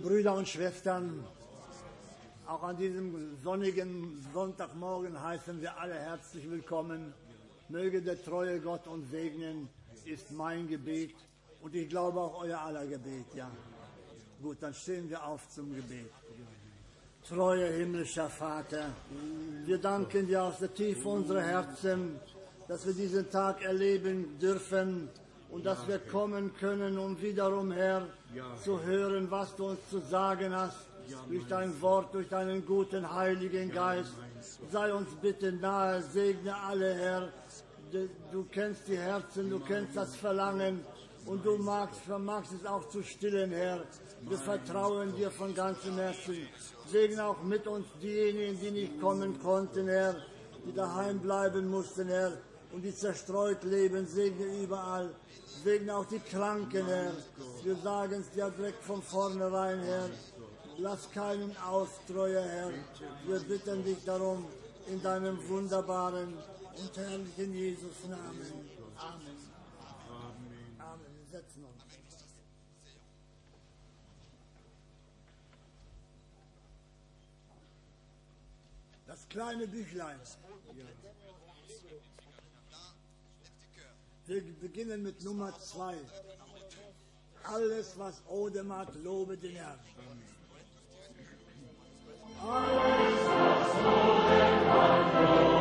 Brüder und Schwestern. Auch an diesem sonnigen Sonntagmorgen heißen wir alle herzlich willkommen. Möge der treue Gott uns segnen, ist mein Gebet und ich glaube auch euer aller Gebet, ja. Gut, dann stehen wir auf zum Gebet. Treuer himmlischer Vater, wir danken dir aus der Tiefe unserer Herzen, dass wir diesen Tag erleben dürfen und dass wir kommen können, um wiederum, Herr, zu hören, was du uns zu sagen hast, durch dein Wort, durch deinen guten Heiligen Geist. Sei uns bitte nahe, segne alle, Herr. Du- kennst die Herzen, du kennst das Verlangen und du magst, vermagst es auch zu stillen, Herr. Wir vertrauen dir von ganzem Herzen. Segne auch mit uns diejenigen, die nicht kommen konnten, Herr, die daheim bleiben mussten, Herr, und die zerstreut leben. Segne überall. Segne auch die Kranken, Herr. Wir sagen es dir direkt von vornherein, Herr. Lass keinen aus, treuer Herr. Wir bitten dich darum in deinem wunderbaren und herrlichen Jesus Namen. Amen. Amen. Wir setzen uns. Das kleine Büchlein. Wir beginnen mit Nummer zwei. Alles, was Odem hat, lobe den Herrn. Alles, was Odem hat, lobe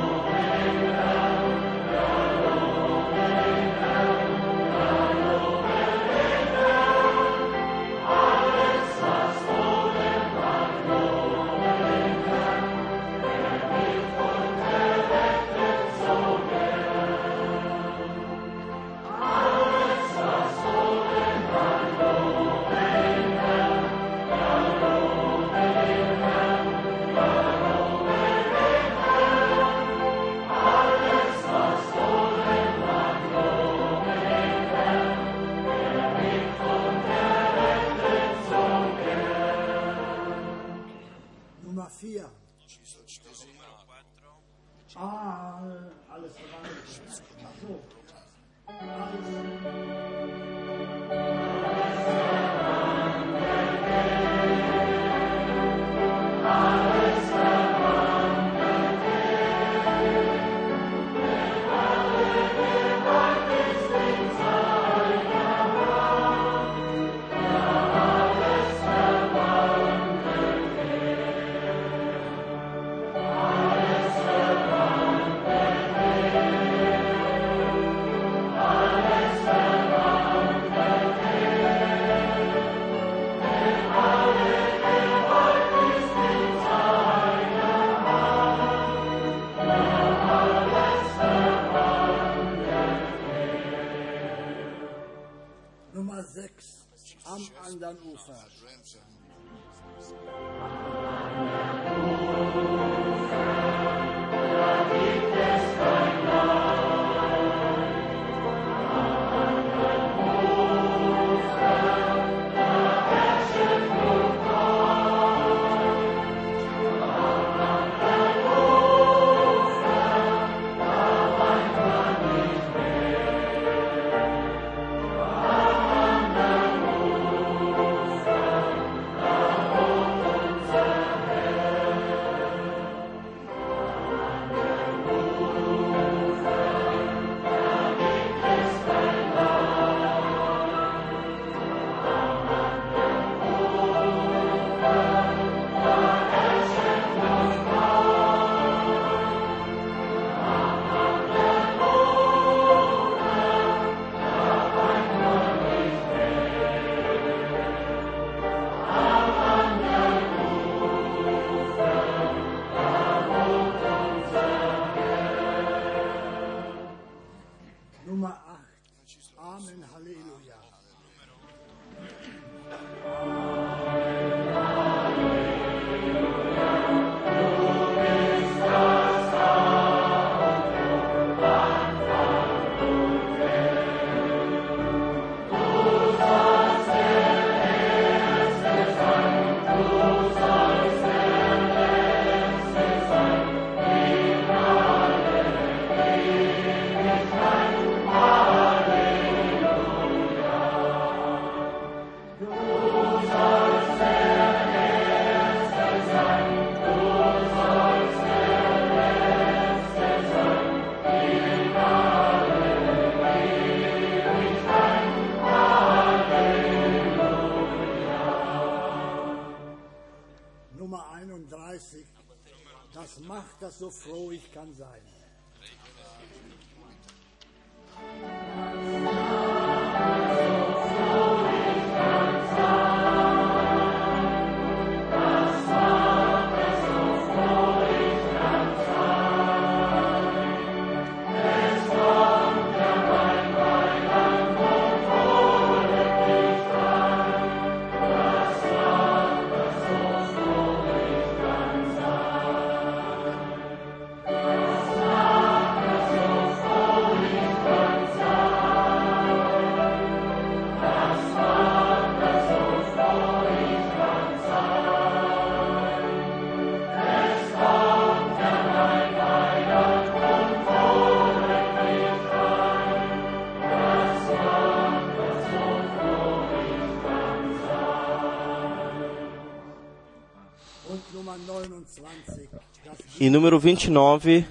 E número 29,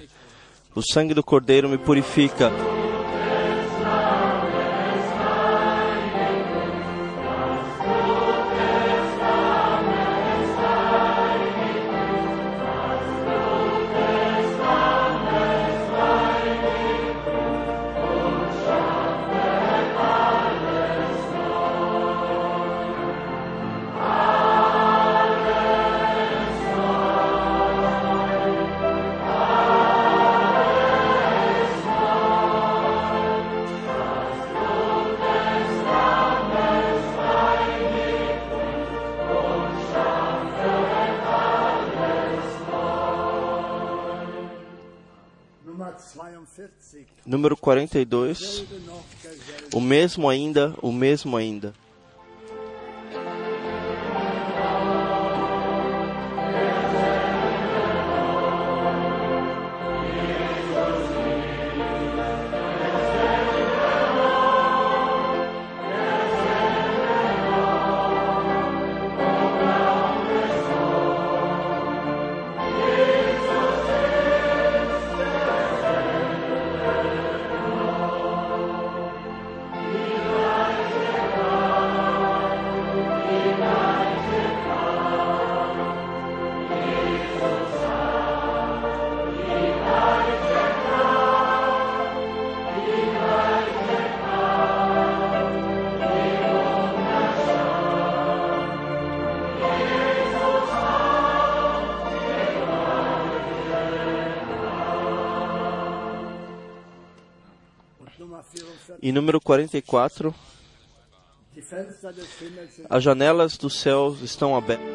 o sangue do Cordeiro me purifica. 42, selbe noch derselbe. o mesmo ainda, o mesmo ainda. 44, die Fenster des Himmels sind as janelas dos céus estão abertas.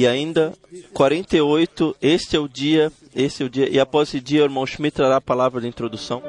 E, ainda 48, este é o dia, este é o dia. E após esse dia, o irmão Schmidt trará a palavra de introdução.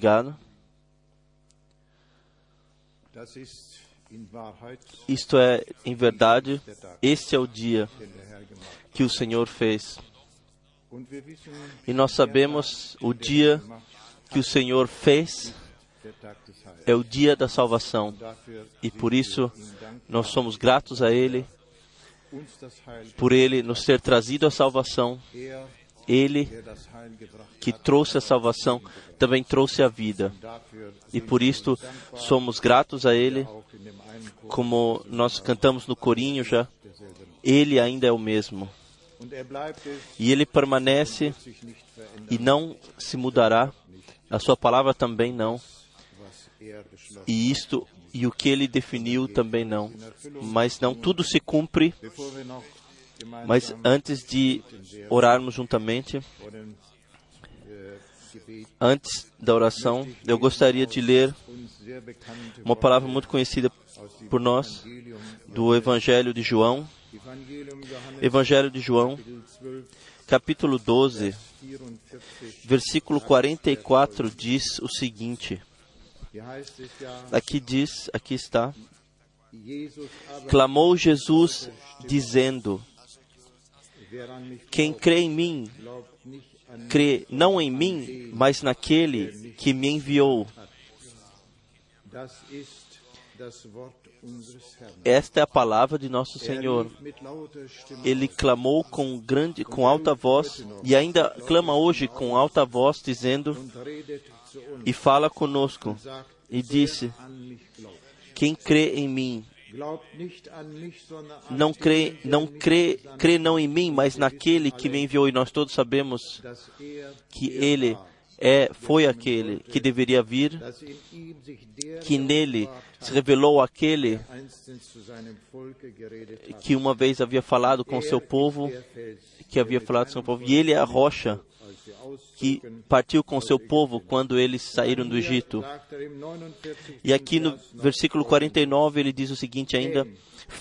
Obrigado. Isto é, em verdade, este é o dia que o Senhor fez. E nós sabemos o dia que o Senhor fez é o dia da salvação. E por isso nós somos gratos a Ele, por Ele nos ter trazido a salvação. Ele que trouxe a salvação também trouxe a vida. E por isto somos gratos a Ele, como nós cantamos no corinho já. Ele ainda é o mesmo. E Ele permanece e não se mudará. A Sua palavra também não. E isto e o que Ele definiu também não. Mas não tudo se cumpre. Mas antes de orarmos juntamente, antes da oração, eu gostaria de ler uma palavra muito conhecida por nós do Evangelho de João. Evangelho de João, Kapitel 12, capítulo 12, 44. versículo 44 diz o seguinte: Aqui diz, aqui está: Clamou Jesus, dizendo: Quem crê em mim, crê não em mim, mas naquele que me enviou. Esta é a palavra de nosso Senhor. Ele clamou com grande, com alta voz e ainda clama hoje com alta voz, dizendo e fala conosco e disse. Quem crê em mim, Não crê, não crê, crê não em mim, mas naquele que me enviou. E nós todos sabemos er que ele é, foi aquele que deveria vir, que nele se revelou aquele que uma vez havia falado com seu Er povo, der Fels, que havia falado com seu povo, e ele é a rocha. Que partiu com seu povo quando eles saíram do Egito. Sagt im 49. E aqui no versículo folgendes. 49 ele diz o seguinte ainda: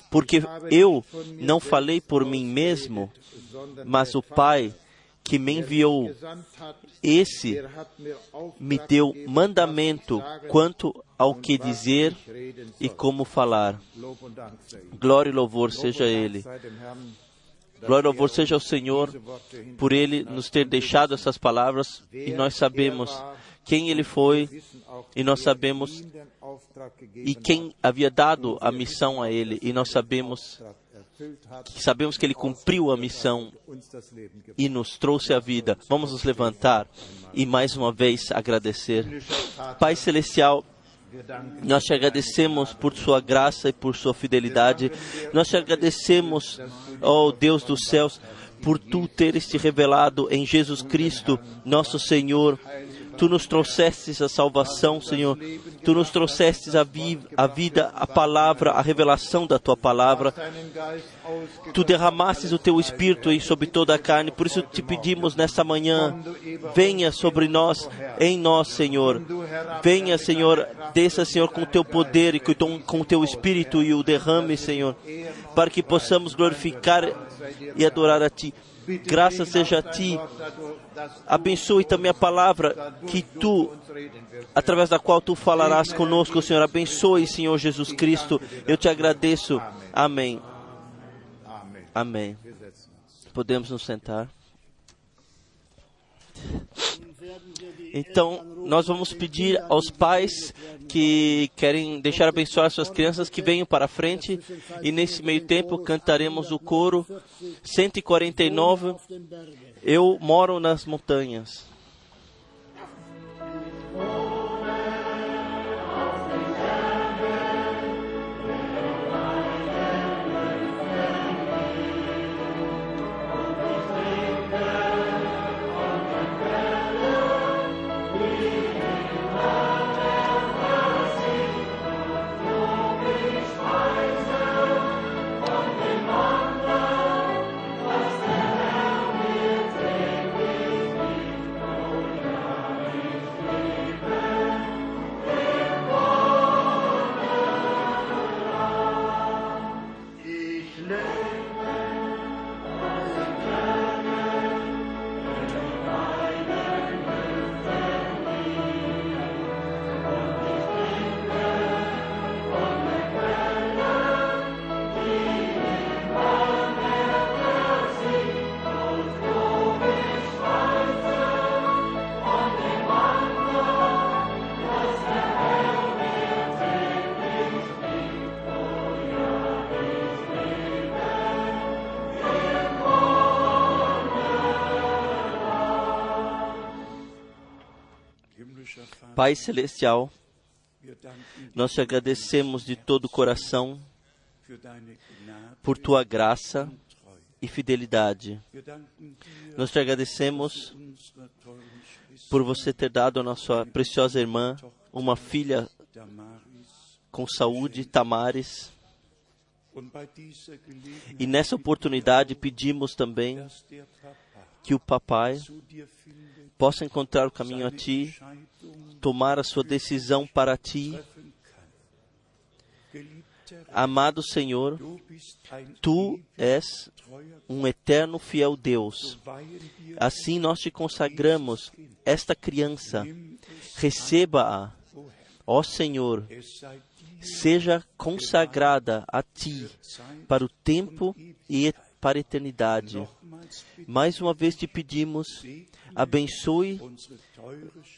Porque eu não falei por mim mesmo, mas o Pai que me enviou, esse me deu mandamento quanto ao que dizer e como falar. Glória e louvor seja Ele. Glória er louvor seja ao uns Senhor por Ele nos ter deixado essas palavras e nós sabemos quem Ele foi e nós sabemos e quem havia dado a missão a Ele e nós sabemos sabemos que Ele cumpriu a missão e nos trouxe a vida. Vamos nos levantar e mais uma vez agradecer. Pai Celestial, nós te agradecemos por sua graça e por sua fidelidade. Nós te agradecemos, ó Deus dos céus, por tu teres te revelado em Jesus Cristo, nosso Senhor. Tu nos trouxestes a salvação, Senhor. Tu nos trouxestes a, vi a vida, a palavra, a revelação da tua palavra. Tu derramastes o teu espírito sobre toda a carne, por isso te pedimos nesta manhã, venha sobre nós, em nós, Senhor. Venha, Senhor, desça, Senhor, com o teu poder e com o teu espírito e o derrame, Senhor, para que possamos glorificar e adorar a ti. Graças seja a ti. Abençoe também a palavra que tu através da qual tu falarás conosco, Senhor. Abençoe, Senhor Jesus Cristo. Eu te agradeço. Amém. Amém. Podemos nos sentar. Então, nós vamos pedir aos pais que querem deixar abençoar suas crianças que venham para a frente e nesse meio tempo cantaremos o coro 149. auf den Bergen. Eu moro nas montanhas. Pai Celestial, nós te agradecemos de todo o coração por tua graça e fidelidade. Nós te agradecemos por você ter dado à nossa preciosa irmã uma filha com saúde, Tamares. E nessa oportunidade pedimos também que o papai possa encontrar o caminho a ti, tomar a sua decisão para ti. Amado Senhor, tu és um eterno fiel Deus. Assim nós te consagramos esta criança. Receba-a, ó Senhor, seja consagrada a ti para o tempo e para a eternidade. Mais uma vez te pedimos, abençoe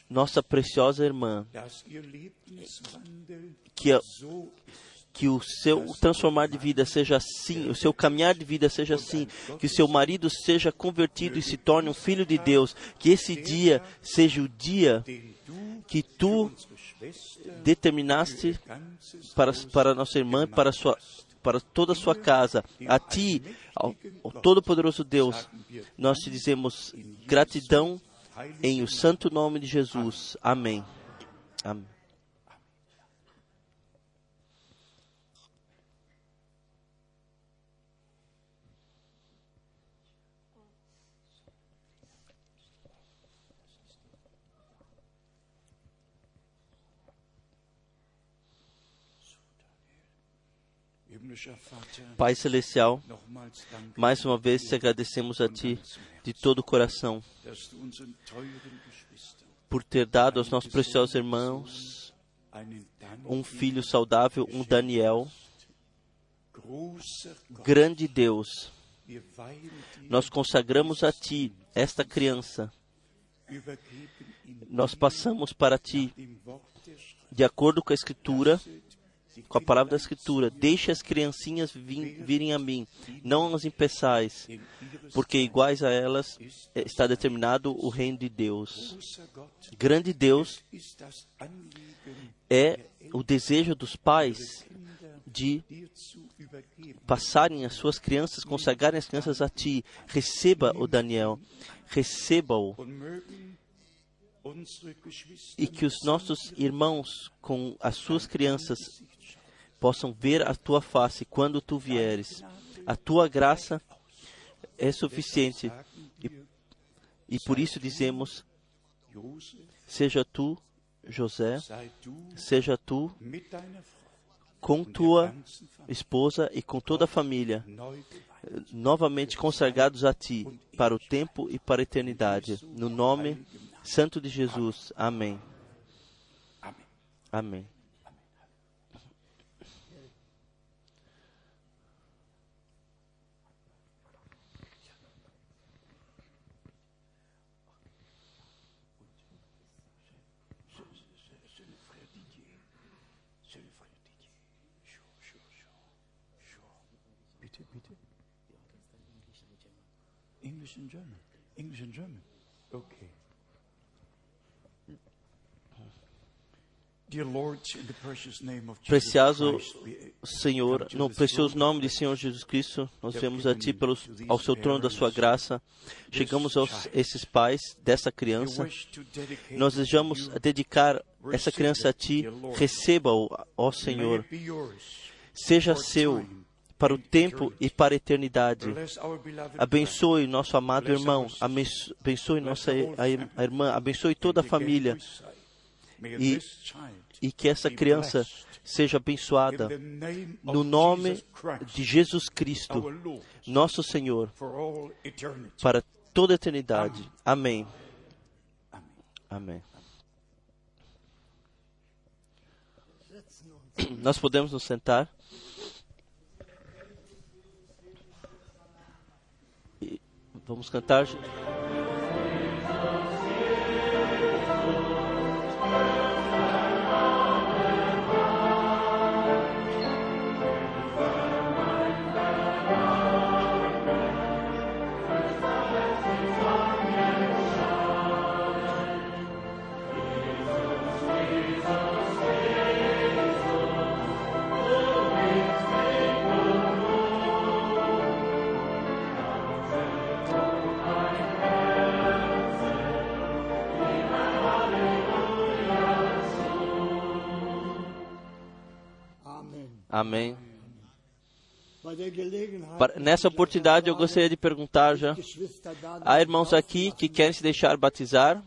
nossa preciosa irmã, que, que o seu transformar de vida seja assim, o seu caminhar de vida seja assim, que o seu marido seja convertido e se torne um filho de Deus, que esse dia seja o dia que tu determinaste para, para nossa irmã, para, sua, para toda a sua casa. A ti, ao, ao Todo-Poderoso Deus, nós te dizemos gratidão em o santo nome de Jesus. Amém. Amém. Pai Celestial, mais uma vez te agradecemos a Ti de todo o coração por ter dado aos nossos preciosos irmãos um filho saudável, um Daniel, grande Deus. Nós consagramos a Ti esta criança. Nós passamos para Ti de acordo com a Escritura, com a palavra da Escritura. Deixe as criancinhas vim- virem a mim, não as impeçais, porque iguais a elas está determinado o reino de Deus. Grande Deus é o desejo dos pais de passarem as suas crianças, consagrarem as crianças a Ti. Receba o Daniel, receba-o. E que os nossos irmãos, com as suas crianças, possam ver a tua face quando tu vieres. A tua graça é suficiente e, e por isso dizemos: seja tu, José, seja tu com tua esposa e com toda a família, novamente consagrados a ti, para o tempo e para a eternidade. No nome santo de Jesus. Amém. Amém. English and German. English and German. Okay. Dear Lord, in the precious name of Jesus Precioso Senhor, no precioso nome de Senhor Jesus Cristo, nós viemos a Ti pelos, ao Seu trono da Sua graça. Chegamos aos esses pais dessa we criança. Nós desejamos you. dedicar essa criança a Ti. Receba-o, ó Senhor. Seja seu para o tempo e para a eternidade. Abençoe nosso amado irmão, abenço- abençoe nossa a irmã, abençoe toda a família e, e que essa criança seja abençoada no nome de Jesus Cristo, nosso Senhor, para toda a eternidade. Amém. Amém. Nós podemos nos sentar. Vamos cantar. Amém. Nessa oportunidade, eu gostaria de perguntar já. Há irmãos aqui que querem se deixar batizar?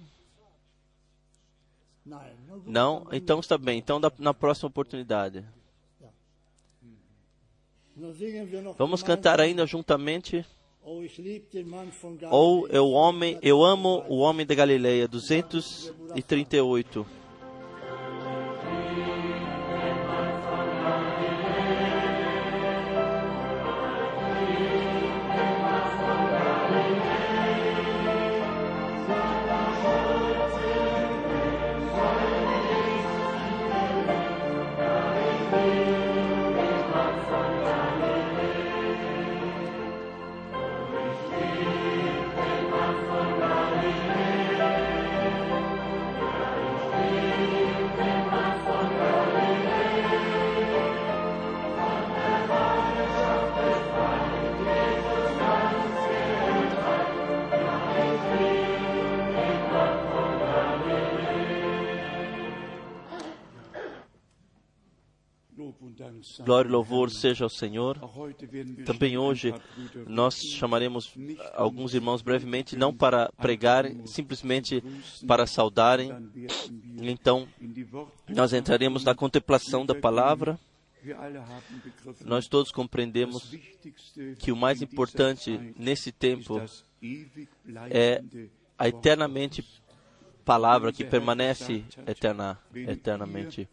Não? Então está bem. Então, na próxima oportunidade. Vamos cantar ainda juntamente. Ou eu, homem, eu amo o homem da Galileia, 238. Glória e louvor seja ao Senhor. Também hoje nós chamaremos alguns irmãos brevemente, não para pregarem, simplesmente para saudarem. Então, nós entraremos na contemplação da palavra. Nós todos compreendemos que o mais importante nesse tempo é a eternamente palavra que permanece eterna, eternamente.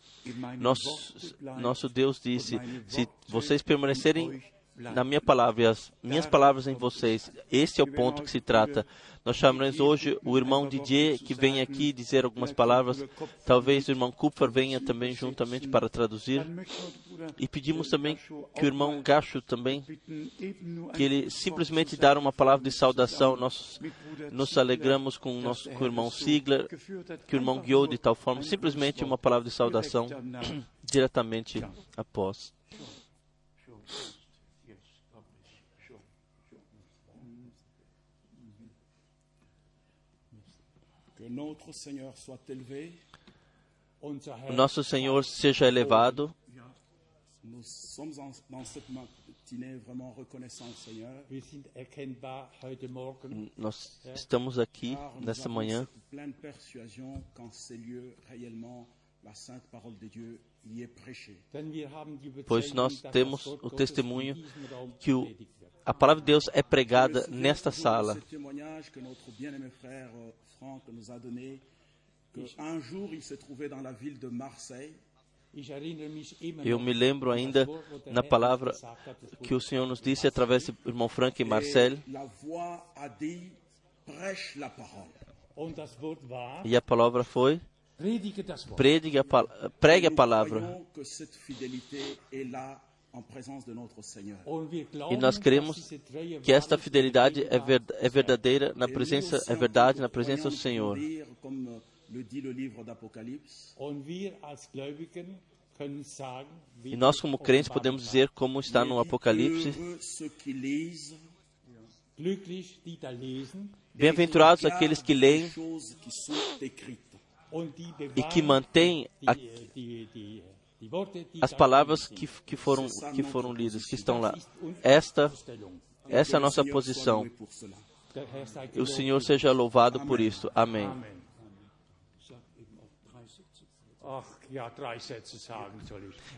Nosso, nosso Deus disse: se vocês permanecerem na minha palavra e as minhas palavras em vocês, esse é o ponto que se trata. Nós chamaremos hoje o irmão Didier que vem aqui dizer algumas palavras. Talvez o irmão Kupfer venha também juntamente para traduzir. E pedimos também que o irmão Gacho também, que ele simplesmente dar uma palavra de saudação. Nós nos alegramos com o nosso com o irmão Sigler, que o irmão guiou de tal forma, simplesmente uma palavra de saudação diretamente após. Parole de Dieu y est prêchée. Denn wir haben die Pois nós temos o testemunho que o. a palavra de Deus é pregada nesta sala. Eu me lembro ainda na palavra que o Senhor nos disse através do irmão Frank e Marcel. E a palavra foi: pregue a, palavra. E nós cremos Treue que esta fidelidade é, ver- é verdadeira na presença, é verdade na presença do Senhor. E nós, como crentes, podemos dizer, como está no Apocalipse: Bem-aventurados aqueles que leem e que mantêm a- as palavras que, que, foram, que foram lidas, que estão lá. Esta, essa é a nossa posição. o. Senhor seja louvado por isso. Amém.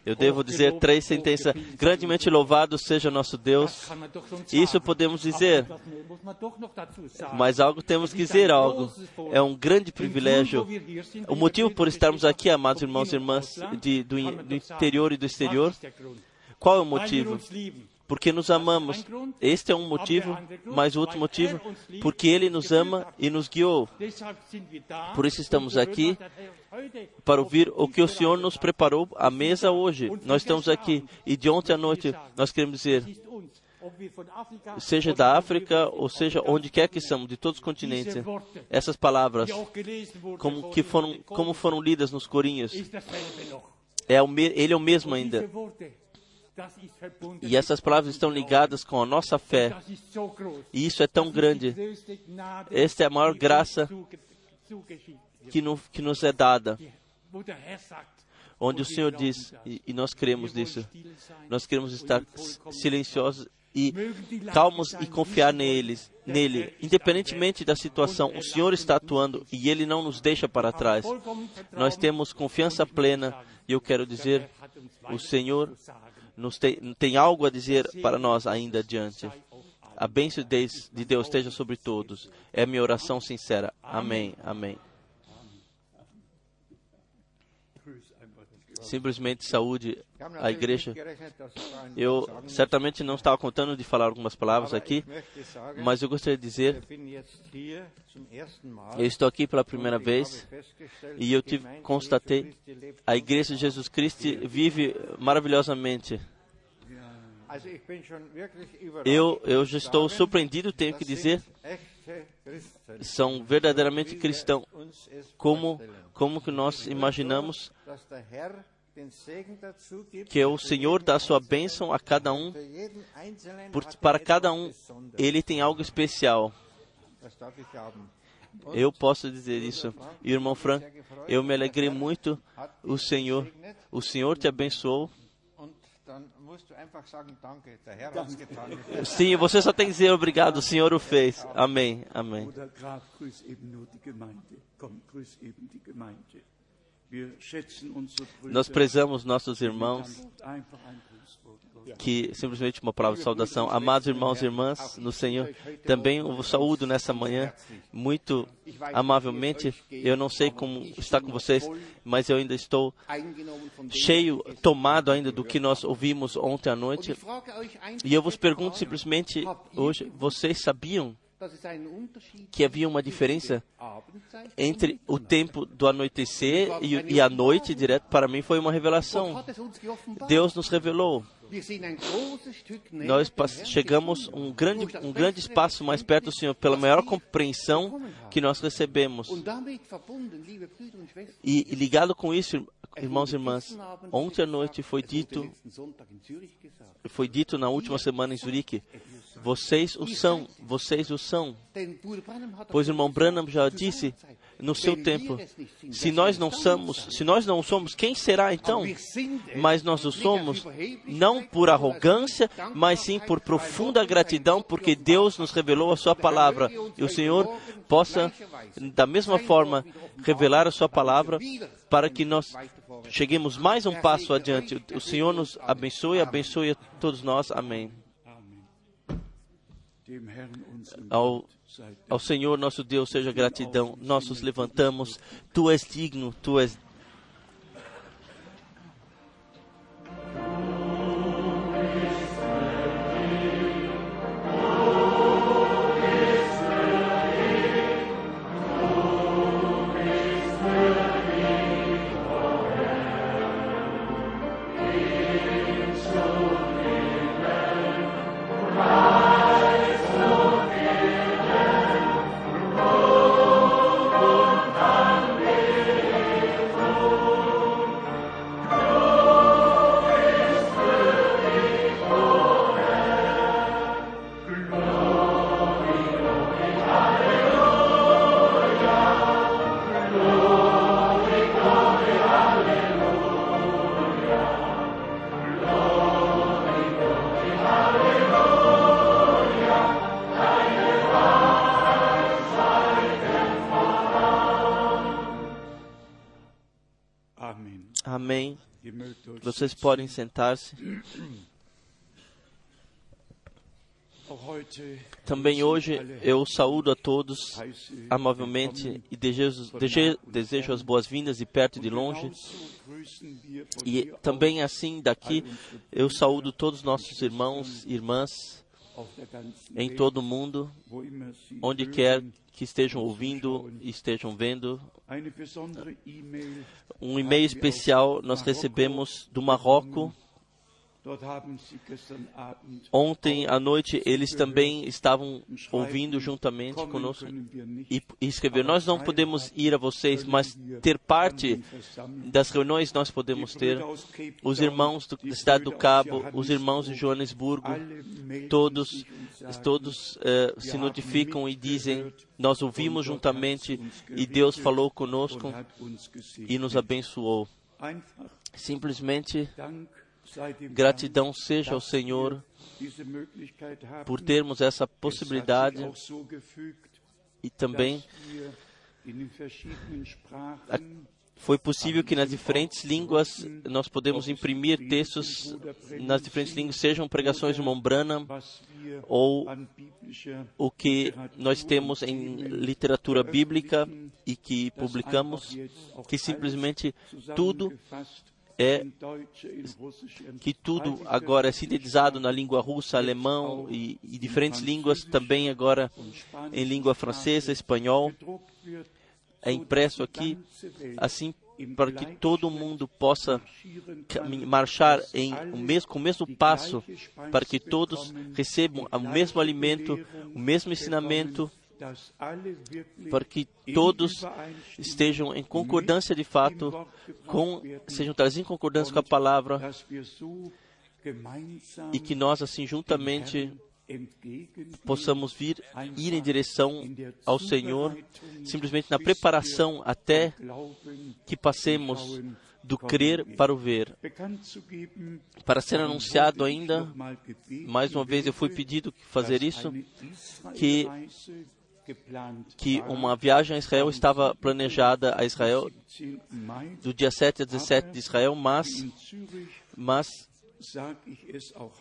Eu devo dizer três sentenças. Grandemente louvado seja nosso Deus. Isso podemos dizer. Mas algo temos que dizer algo. É um grande privilégio. O motivo por estarmos aqui, amados irmãos e irmãs, de- do, do interior e do exterior, qual é o motivo? Porque nos amamos. Este é um motivo, mas outro motivo, porque Ele nos ama e nos guiou. Por isso estamos aqui, para ouvir o que o Senhor nos preparou à mesa hoje. Nós estamos aqui e de ontem à noite nós queremos dizer, seja da África ou seja onde quer que somos, de todos os continentes, essas palavras, como, que foram, como foram lidas nos corinhos, é o ele é o mesmo ainda. E essas palavras estão ligadas com a nossa fé. E isso é tão grande. Esta é a maior graça que, no, que nos é dada. onde o Senhor diz, e, e nós cremos nisso, nós queremos estar silenciosos e calmos e confiar neles, nele, independentemente da situação. O Senhor está atuando e Ele não nos deixa para trás. Nós temos confiança plena e eu quero dizer, o Senhor nos tem, tem algo a dizer para nós ainda adiante. A bênção de Deus- de Deus esteja sobre todos. É minha oração sincera. Amém. Amém. Simplesmente saúde a igreja. Eu certamente não estava contando de falar algumas palavras aqui, mas eu gostaria de dizer, eu estou aqui pela primeira vez e eu tive, constatei, a igreja de Jesus Cristo vive maravilhosamente. Eu, eu já estou surpreendido, tenho que dizer, são verdadeiramente cristãos. Como, como que nós imaginamos que o Senhor dá sua bênção a cada um, por, para cada um, Ele tem algo especial. Eu posso dizer isso. Irmão Frank, eu me alegrei muito. O Senhor, o Senhor te abençoou. Sim, você só tem que dizer obrigado, o Senhor o fez. Amém, amém. Nós prezamos nossos irmãos, que simplesmente uma palavra de saudação. Amados irmãos e irmãs no Senhor, também eu vos saúdo nessa manhã muito amavelmente. Eu não sei como está com vocês, mas eu ainda estou cheio, tomado ainda do que nós ouvimos ontem à noite. E eu vos pergunto simplesmente hoje, vocês sabiam que havia uma diferença entre o tempo do anoitecer e, e a noite direto? Para mim foi uma revelação. Deus nos revelou. Nós chegamos um grande, um grande espaço mais perto do Senhor pela maior compreensão que nós recebemos. E ligado com isso, irmãos e irmãs, ontem à noite foi dito, foi dito na última semana em Zurique, vocês o são, vocês o são. Pois o irmão Branham já disse no seu tempo, se nós não somos, se nós não somos, quem será então? Mas nós o somos não por arrogância, mas sim por profunda gratidão, porque Deus nos revelou a sua palavra. E o Senhor possa, da mesma forma, revelar a sua palavra para que nós cheguemos mais um passo adiante. O Senhor nos abençoe, abençoe a todos nós. Amém. Ao, ao Senhor nosso Deus seja gratidão. Nós nos levantamos. Tu és digno, tu és Vocês podem sentar-se. Também hoje eu saúdo a todos amavelmente e desejo, desejo, as boas-vindas de perto e de longe. E também assim daqui eu saúdo todos os nossos irmãos e irmãs em todo o mundo, onde quer que estejam ouvindo e estejam vendo. Um e-mail especial nós recebemos do Marrocos. Ontem à noite eles também estavam ouvindo juntamente conosco e, escreveram: Nós não podemos ir a vocês, mas ter parte das reuniões nós podemos ter. Os irmãos do- da cidade do Cabo, os irmãos de Joanesburgo, todos, todos eh, se notificam e dizem: Nós ouvimos juntamente e Deus falou conosco e nos abençoou. Simplesmente gratidão seja ao Senhor por termos essa possibilidade e também foi possível que nas diferentes línguas nós podemos imprimir textos nas diferentes línguas, sejam pregações de Mombrana ou o que nós temos em literatura bíblica e que publicamos, que simplesmente tudo é que tudo agora é sintetizado na língua russa, alemão e, e diferentes línguas, também agora em língua francesa, espanhol, é impresso aqui, assim para que todo mundo possa marchar em o mesmo, com o mesmo passo, para que todos recebam o mesmo alimento, o mesmo ensinamento, para que todos estejam em concordância de fato, com, sejam trazidos em concordância com a palavra e que nós assim juntamente possamos vir ir em direção ao Senhor, simplesmente na preparação até que passemos do crer para o ver. Para ser anunciado ainda, mais uma vez eu fui pedido fazer isso, que que uma viagem a Israel estava planejada a Israel 17. Mai do dia 7 a 17 de Israel, mas mas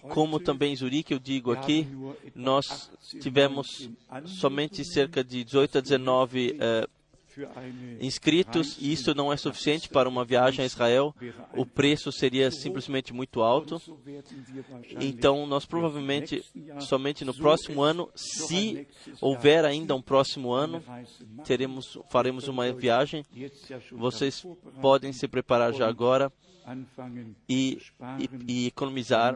como também em Zurique eu digo aqui, nós tivemos somente cerca de 18 a 19 eh, inscritos e isso não é suficiente para uma viagem a Israel. O preço seria simplesmente muito alto. Então, nós provavelmente somente no próximo ano, se houver ainda um próximo ano, teremos faremos uma viagem. Vocês podem se preparar já agora e, e, e economizar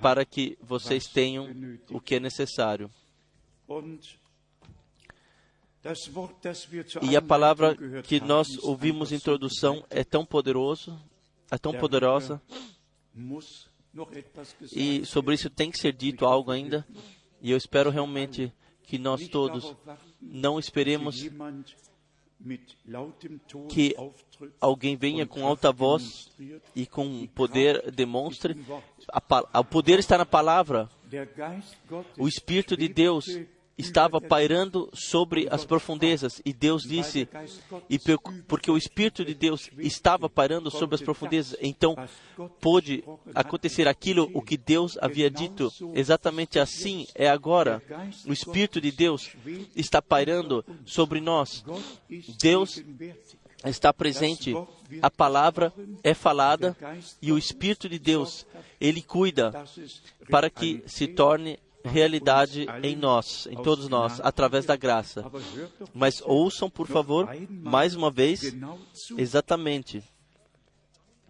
para que vocês tenham o que é necessário. E a palavra que nós ouvimos em introdução é tão poderoso, é tão poderosa e sobre isso tem que ser dito algo ainda. E eu espero realmente que nós todos não esperemos que alguém venha com alta voz e com poder demonstre. O poder está na palavra. O Espírito de Deus estava pairando sobre as profundezas e Deus disse, e porque o Espírito de Deus estava pairando sobre as profundezas, então pôde acontecer aquilo o que Deus havia dito. Exatamente assim é agora. O Espírito de Deus está pairando sobre nós. Deus está presente, a palavra é falada e o Espírito de Deus, ele cuida para que se torne realidade em nós, em todos nós, através da graça. Mas ouçam, por favor, mais uma vez, exatamente,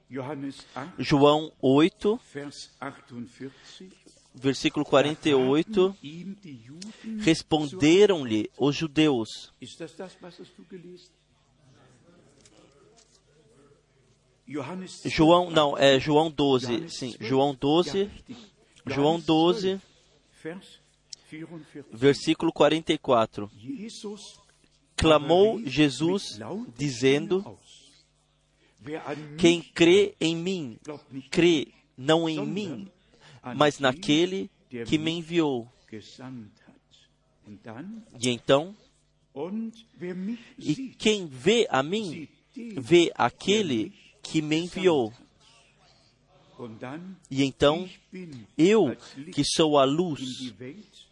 Johannes 8, João 8, Vers 48. versículo 48. Ihm die Juden, Responderam-lhe os judeus. João, não, é João 12, sim, João 12, João 12, Vers 44. Versículo 44. Jesus Clamou Jesus, dizendo: Quem crê em mim, crê não em mim, mas naquele que me enviou. dann, E então, e quem vê a mim, vê aquele que me enviou. E então, eu, que sou a luz,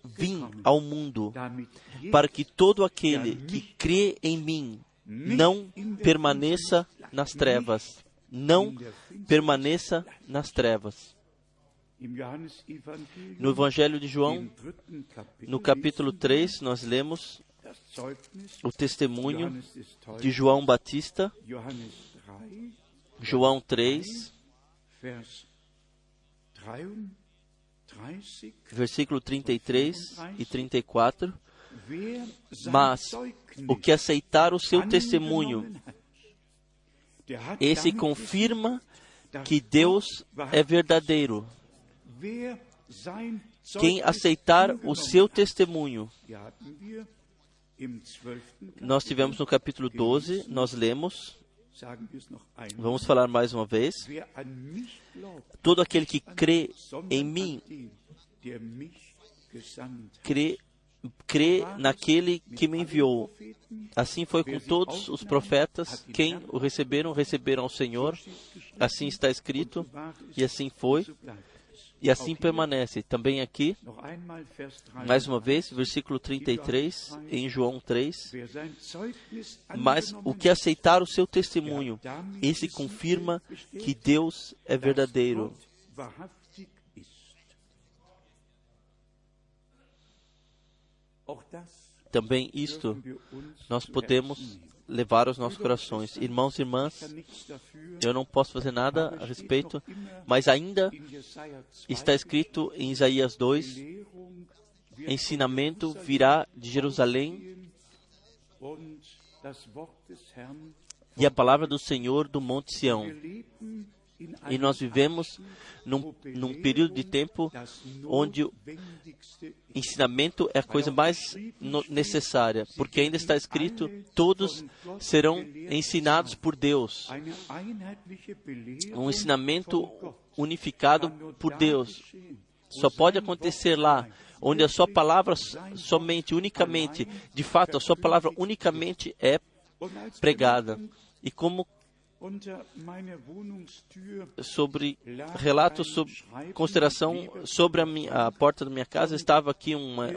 vim ao mundo, para que todo aquele que crê em mim não permaneça nas trevas. Não permaneça nas trevas. No Evangelho de João, no capítulo 3, nós lemos o testemunho de João Batista, Johannes 3, João 3, Vers 33, versículo 33 e 34. wer sein Mas o que aceitar o seu testemunho, esse confirma que Deus é verdadeiro. Quem aceitar o seu testemunho. hier hatten wir im 12. Nós tivemos no capítulo 12, nós lemos Vamos falar mais uma vez. Todo aquele que crê em mim, crê, crê naquele que me enviou. Assim foi com todos os profetas. Quem o receberam, receberam ao Senhor. Assim está escrito. E assim foi. E assim permanece. Também aqui, Noch einmal Vers 3. mais uma vez, versículo 33, em João 3. Wer sein Zeugnis Mas o que aceitar o seu testemunho, esse confirma que Deus é verdadeiro. Também isto nós podemos. Levar aos nossos corações. Irmãos e irmãs, eu não posso fazer nada a respeito, mas ainda in Jesaja 2 está escrito em Isaías 2: Lehrung wird ensinamento virá de Jerusalém e a palavra do Senhor do Monte Sião. E nós vivemos num, num período de tempo onde o ensinamento é a coisa mais necessária, porque ainda está escrito: todos serão ensinados por Deus. Um ensinamento unificado por Deus. Só pode acontecer lá, onde a sua palavra somente, unicamente, de fato, a sua palavra unicamente é pregada. E como sobre relatos sobre consideração sobre a, minha, a porta da minha casa estava aqui uma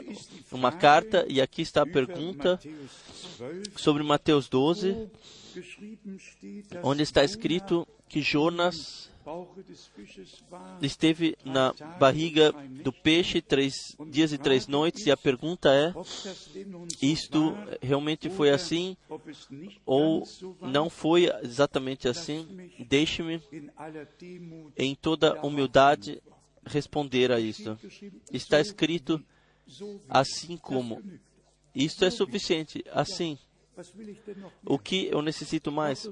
uma carta e aqui está a pergunta Matthäus 12, sobre Mateus 12, wo geschrieben steht, dass onde está escrito que Jonas esteve na barriga do peixe três dias e três noites e a pergunta é isto realmente foi assim ou não foi exatamente assim? Deixe-me em toda humildade responder a isto. Está escrito assim como. Isto é suficiente. Assim, O que eu necessito mais?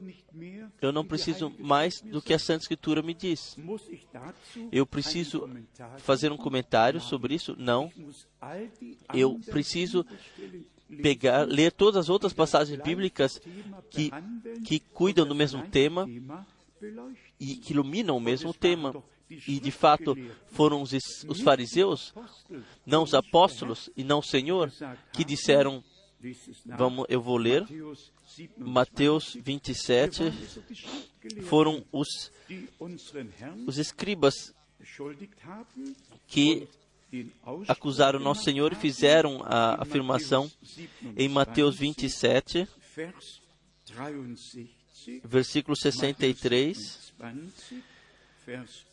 Eu não preciso mais do que a. Santa Escritura me diz. Eu preciso fazer um comentário sobre isso? Não. Eu preciso Pegar, ler todas as outras passagens bíblicas que, que cuidam do mesmo tema e que iluminam o mesmo tema. E de fato foram os, os fariseus, não os apóstolos e não o Senhor, que disseram, Vamos, eu vou ler, Matthäus 27. Mateus Hier 27, waren es doch die Schriftgelehrten, foram os, os escribas que acusaram nosso Senhor e fizeram a afirmação em Mateus 27, Vers 63, versículo 63, 20, Vers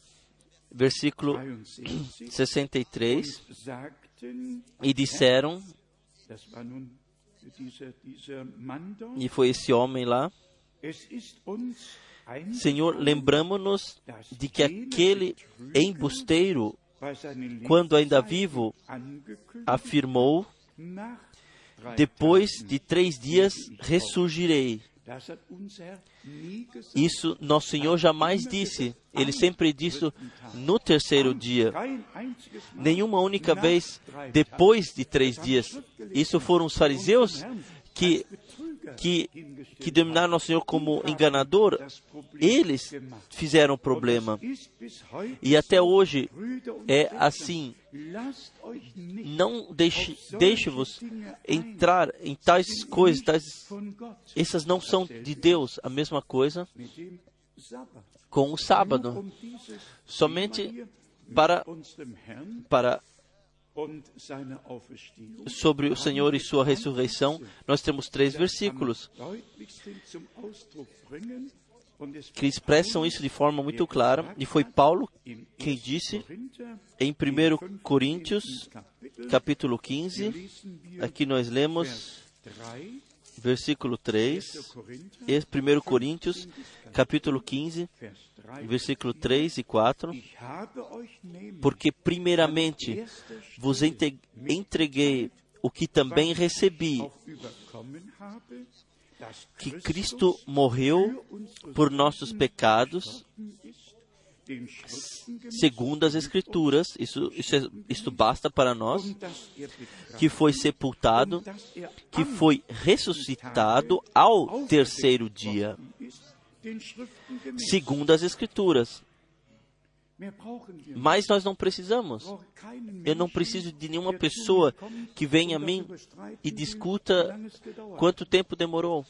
versículo 63, 63, und sagten, e disseram, e foi esse homem lá, Senhor, lembramos-nos de que aquele embusteiro, quando ainda vivo, afirmou: Depois de três dias ressurgirei. Isso nosso Senhor jamais disse. Ele sempre disse no terceiro dia. Nenhuma única vez depois de três dias. Isso foram os fariseus que, que, que dominaram nosso Senhor como enganador. Eles fizeram o problema. E até hoje é assim. Não deixe, deixe-vos entrar em tais coisas, tais, essas não são de Deus. A mesma coisa com o sábado. Somente para, para sobre o Senhor e sua ressurreição, nós temos três versículos. que expressam isso de forma muito clara. E foi Paulo quem disse em 1 Coríntios, capítulo 15, aqui nós lemos versículo 3, 1 Coríntios, capítulo 15, versículo 3 e 4, porque primeiramente vos entreguei o que também recebi, que Cristo morreu por nossos pecados, segundo as Escrituras, isso, isso, é, isso basta para nós, que foi sepultado, que foi ressuscitado ao terceiro dia. segundo as Escrituras. Mas nós não precisamos. Eu não preciso de nenhuma pessoa que venha a mim e discuta quanto tempo demorou.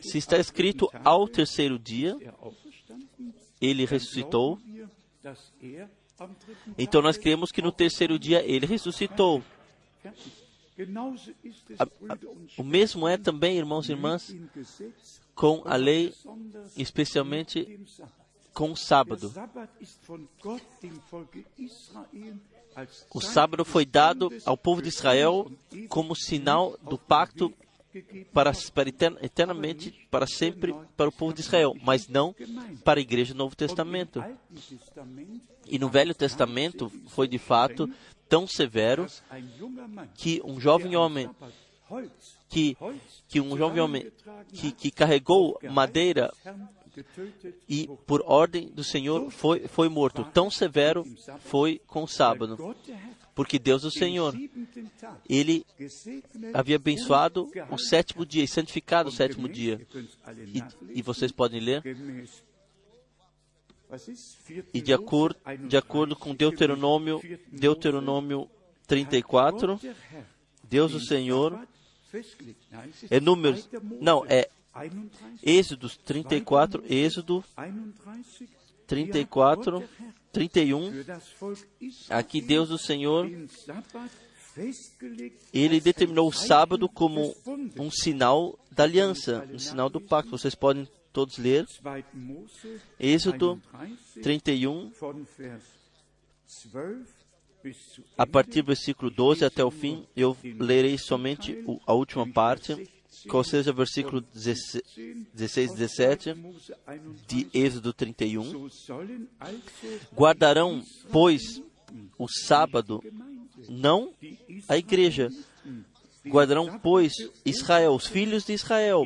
Se está escrito ao terceiro dia, ele ressuscitou, er então nós cremos que no terceiro dia ele ressuscitou. O mesmo é também, irmãos e irmãs, com a lei, especialmente com o sábado. O sábado foi dado ao povo de Israel como sinal do pacto para, para etern- eternamente, para sempre, para o povo de Israel, mas não para a igreja do Novo Testamento. E no Velho Testamento foi de fato tão severo que um jovem homem que, que um jovem homem que, que carregou madeira e por ordem do Senhor foi, foi morto. Tão severo foi com o sábado, porque Deus o Senhor, ele havia abençoado o sétimo dia e santificado o sétimo dia. E, e vocês podem ler. E de acordo, de acordo com 31, Deuteronômio, Deuteronômio hat 34, Gott, der Herr, Deus o Senhor, é números, 2. Mose não, é 31, Êxodos 34, Êxodo 31, 34, 31. für das Volk Israel Aqui Deus o Senhor, ele determinou o sábado como um sinal da aliança, um sinal do pacto. Vocês podem todos ler 2. Mose Êxodo 31, 31, von Vers 12 bis zu a partir do versículo 12 até o fim. Eu lerei somente a última parte, qual seja o versículo 16, 16 17 de Êxodo 31. So sollen also Guardarão, pois, o sábado, não a igreja. Guardarão, pois, Israel, os filhos de Israel.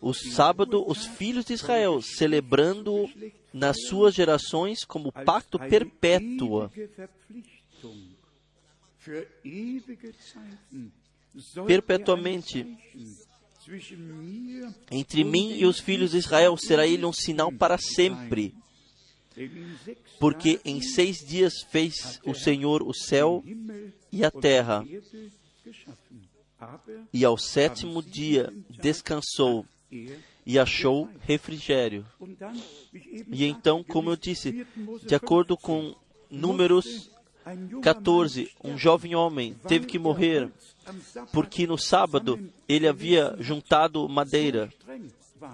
O sábado, os filhos de Israel, celebrando nas suas gerações como pacto eine Perpetuamente. er Entre mim e os filhos de Israel será ele um sinal para sempre. Porque em seis dias fez o Senhor o céu e a terra, e ao sétimo dia descansou e achou refrigério. E então, como eu disse, 4. Mose de acordo 15, com Números 14, Mann um jovem homem teve que er morrer porque no sábado ele havia juntado madeira.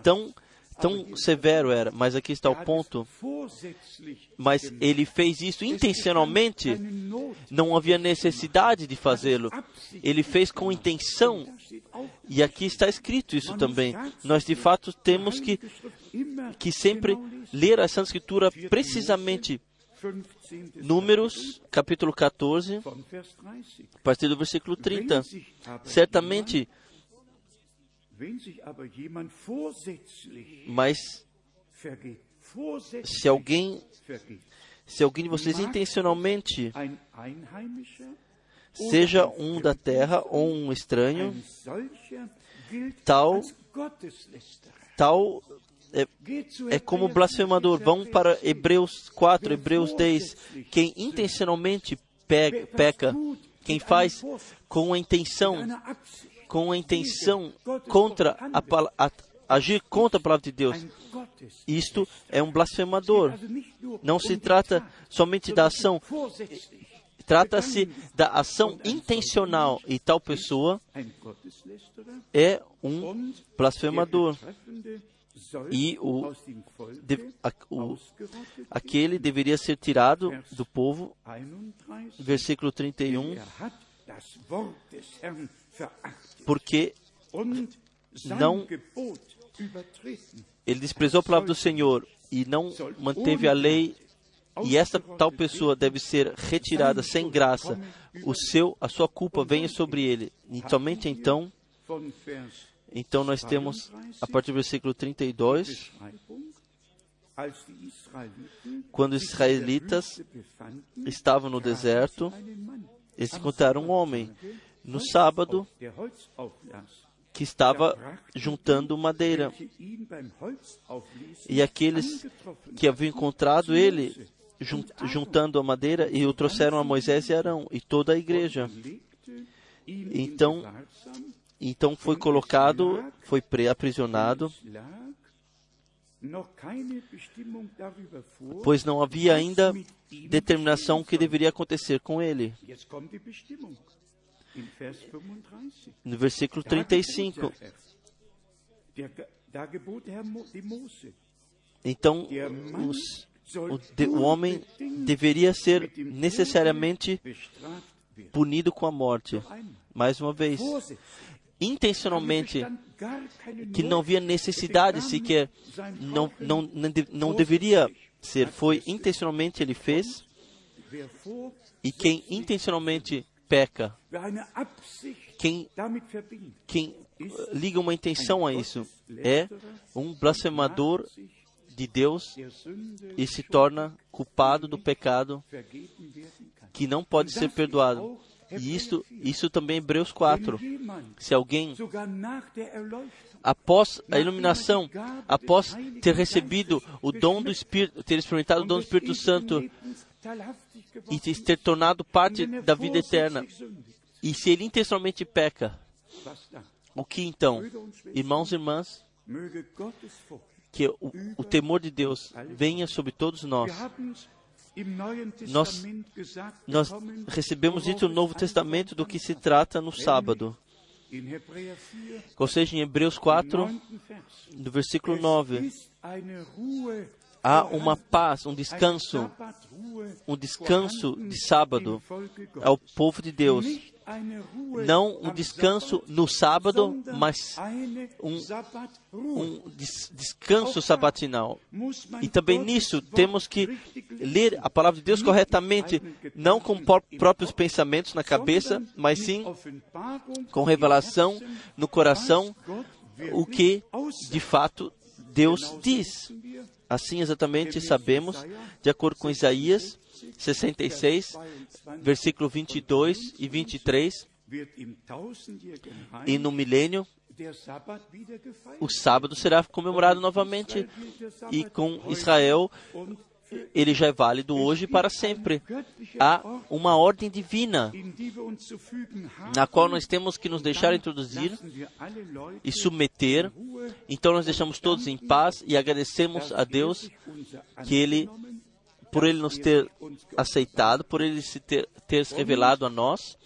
Tão, tão severo era, mas aqui está o ponto. Mas ele fez isso intencionalmente. Não havia necessidade de fazê-lo. Ele fez com intenção. E aqui está escrito isso também. Nós de fato temos que, que sempre ler a Santa Escritura precisamente. 15. Números, capítulo 14, von Vers 30. a partir do versículo Wenn 30. sich aber Certamente, mas se alguém, se alguém de vocês intencionalmente, seja um da terra ou um estranho, Tal- tal é, é como blasfemador. 10, Vão para Vers 10. Hebreus 4, Hebreus 10. Quem intencionalmente pe- peca, quem faz com a intenção, com a intenção contra a, a- agir contra a palavra de Deus. Isto é um blasfemador. Não se trata somente da ação, trata-se da ação intencional e tal pessoa é um blasfemador. E o- De- a- o- aquele deveria ser tirado do povo. 31. Versículo 31. Er hat das Wort des Herrn verachtet Porque Não- ele desprezou a palavra do Senhor e não manteve a lei. E esta tal pessoa deve ser retirada sem graça. O seu, a sua culpa venha sobre ele. E somente então, então nós temos a partir do versículo 32, Beschreibung, als die Israeliten quando os israelitas estavam no deserto, eles encontraram um homem no sábado que estava juntando madeira. E aqueles que haviam encontrado ele jun- juntando a madeira e o trouxeram a Moisés e Arão e toda a igreja. Então, Então foi colocado, foi aprisionado, pois não havia ainda determinação que deveria acontecer com ele. Jetzt kommt die Bestimmung. In Vers 35. No versículo Da gebot 35. der Herr. Der Ge- Da gebot der Herr Mo- de Mose. Então, os- o, de- o homem deveria ser necessariamente punido com a morte. Mais uma vez. Intencionalmente, que não havia necessidade sequer, não, não, não, não deveria ser. Foi intencionalmente ele fez, e quem intencionalmente peca, quem quem uh, liga uma intenção a isso é um blasfemador de Deus e se torna culpado do pecado que não pode ser perdoado. E isso, isso também é Hebreus 4. Wenn jemand Se alguém, após a iluminação, após ter recebido o dom do Espírito, ter experimentado o dom do Espírito Santo e e ter tornado parte da vida eterna, e se ele intencionalmente peca, o que então? Irmãos e irmãs, que o, o temor de Deus venha sobre todos nós. Nós- Nós recebemos isso no Novo Testamento do que se trata no sábado. Ou seja, em Hebreus 4, no versículo 9, há uma paz, um descanso, um descanso de sábado ao povo de Deus. Não um descanso no sábado, mas um, um des- descanso sabatinal. E também nisso temos que ler a palavra de Deus corretamente, não com pró- próprios pensamentos na cabeça, mas sim com revelação no coração, o que de fato Deus diz. Assim exatamente sabemos, de acordo com Isaías 66, versículo 22 e 23, e no milênio o sábado será comemorado novamente e com Israel ele já é válido hoje para sempre. Há uma ordem divina na qual nós temos que nos deixar introduzir e submeter. Então nós deixamos todos em paz e agradecemos a Deus que Ele, por Ele nos ter aceitado, por Ele se ter, ter se revelado a nós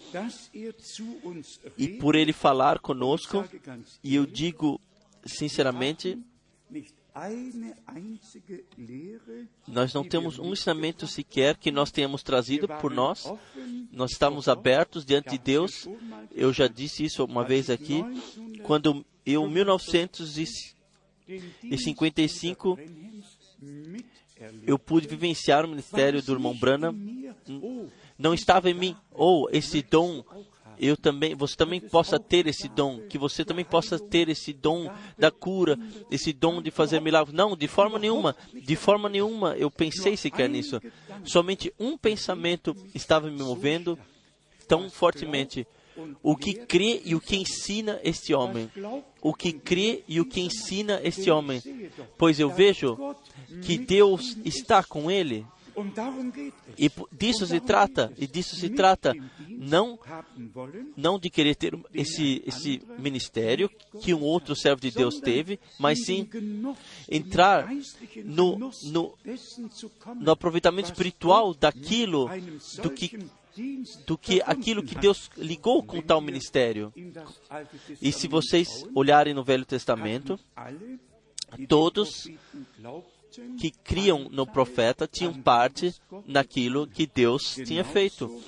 e por Ele falar conosco. E eu digo sinceramente, nós não temos um ensinamento sequer que nós tenhamos trazido por nós. Nós estamos abertos diante de Deus. Eu já disse isso uma vez aqui. Quando eu, em 1955, eu pude vivenciar o ministério do irmão Branham. Não estava em mim, ou esse dom eu também, você também possa ter esse dom, que você também possa ter esse dom da cura, esse dom de fazer milagres. Não, de forma nenhuma, de forma nenhuma eu pensei sequer nisso. Somente um pensamento estava me movendo tão fortemente. O que crê e o que ensina este homem. O que crê e o que ensina este homem. Pois eu vejo que Deus está com ele. E disso se trata, e disso se trata, não, não de querer ter esse, esse ministério que um outro servo de Deus teve, mas sim entrar no, no, no aproveitamento espiritual daquilo, do que, do que aquilo que Deus ligou com tal ministério. E se vocês olharem no Velho Testamento, todos que criam no profeta tinham parte naquilo que Deus tinha feito.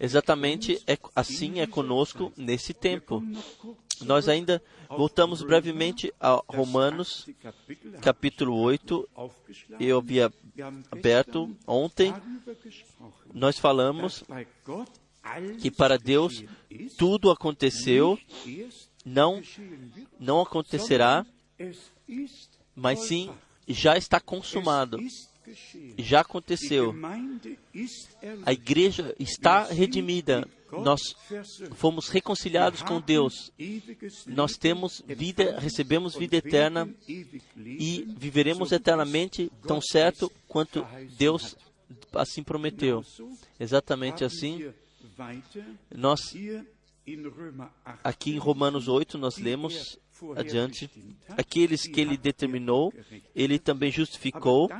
Exatamente é, assim é conosco nesse tempo. Nós ainda voltamos brevemente a Romanos, capítulo 8. Eu havia aberto ontem. Nós falamos que para Deus tudo aconteceu, não, não acontecerá, mas sim já está consumado. Já aconteceu. A igreja está redimida. Nós fomos reconciliados com Deus. Nós temos vida, recebemos vida eterna e viveremos eternamente tão certo quanto Deus assim prometeu. Exatamente assim, nós hier in Römer 8, aqui em Romanos 8 nós lemos adiante aqueles que ele determinou, ele também justificou,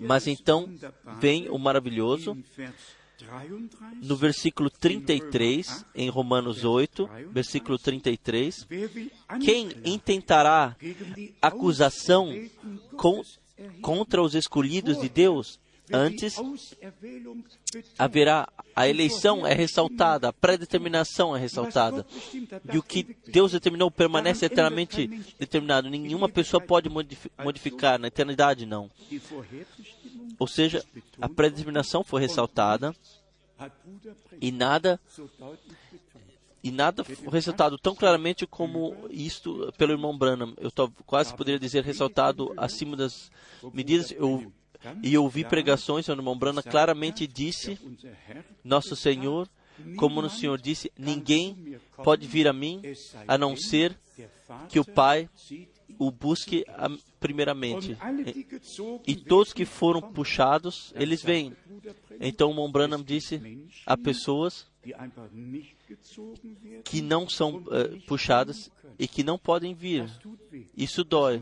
mas então vem o maravilhoso in Vers 33, no versículo 33 em Romanos 8, versículo 33, wer will quem intentará acusação com, contra os escolhidos de Deus? Antes haverá a eleição é ressaltada, a predeterminação é ressaltada. E o que Deus determinou permanece eternamente determinado. Nenhuma pessoa pode modifi- modificar na eternidade, não. Ou seja, a predeterminação foi ressaltada e nada e nada foi ressaltado tão claramente como isto pelo irmão Branham. Eu to- quase poderia dizer ressaltado acima das medidas. Eu, e ouvi pregações onde Branham claramente disse, Nosso Senhor, como o Senhor disse, ninguém pode vir a mim a não ser que o Pai o busque a- primeiramente. E todos que foram puxados, eles vêm. Então Branham disse, há pessoas que não são eh, puxadas e que não podem vir. Isso dói.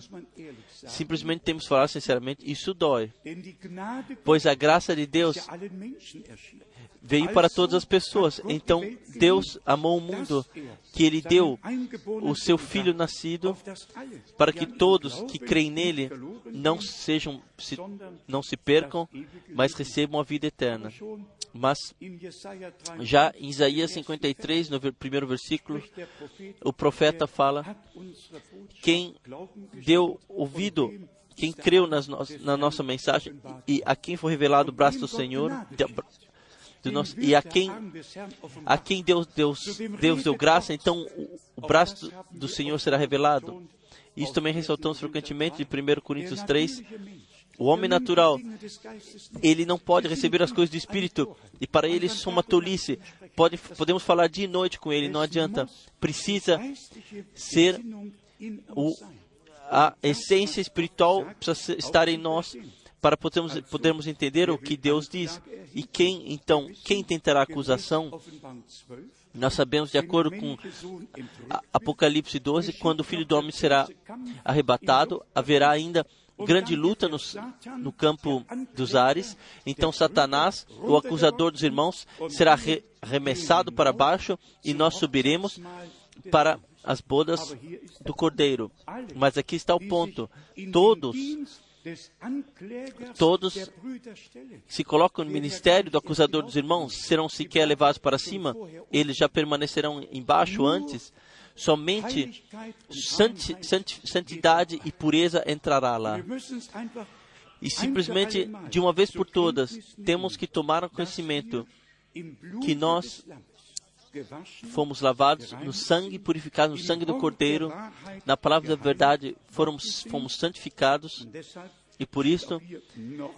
Simplesmente temos que falar sinceramente, isso dói. Pois a graça de Deus Veio para todas as pessoas. Então Deus amou o mundo que Ele deu o seu Filho nascido para que todos que creem nele não sejam se, não se percam, mas recebam a vida eterna. Mas já em Isaías 53, no primeiro versículo, o profeta fala: quem deu ouvido, quem creu nas no- na nossa mensagem e a quem foi revelado o braço do Senhor, nosso- e a quem a quem Deus, Deus, Deus deu graça, então o, o braço do, Senhor será revelado. Isso também ressaltamos frequentemente de 1 Coríntios 3. O homem natural, ele não pode receber as coisas do Espírito, e para ele isso é uma tolice. Pode, podemos falar dia e noite com ele, não adianta. Precisa ser o, a essência espiritual precisa estar em nós para podermos, podermos entender o que Deus diz. E quem, então, quem tentará acusação? Nós sabemos, de acordo com Apocalipse 12, quando o Filho do Homem será arrebatado, haverá ainda grande luta no, no campo dos ares. Então Satanás, o acusador dos irmãos, será re, arremessado para baixo e nós subiremos para as bodas do Cordeiro. Mas aqui está o ponto. Todos todos se colocam no ministério do acusador dos irmãos serão sequer levados para cima, eles já permanecerão embaixo antes. Somente santi, santi, santidade e pureza entrará lá. E simplesmente, de uma vez por todas, temos que tomar conhecimento que nós fomos lavados no sangue, purificados no sangue do Cordeiro, na palavra da verdade fomos, fomos santificados, e por isso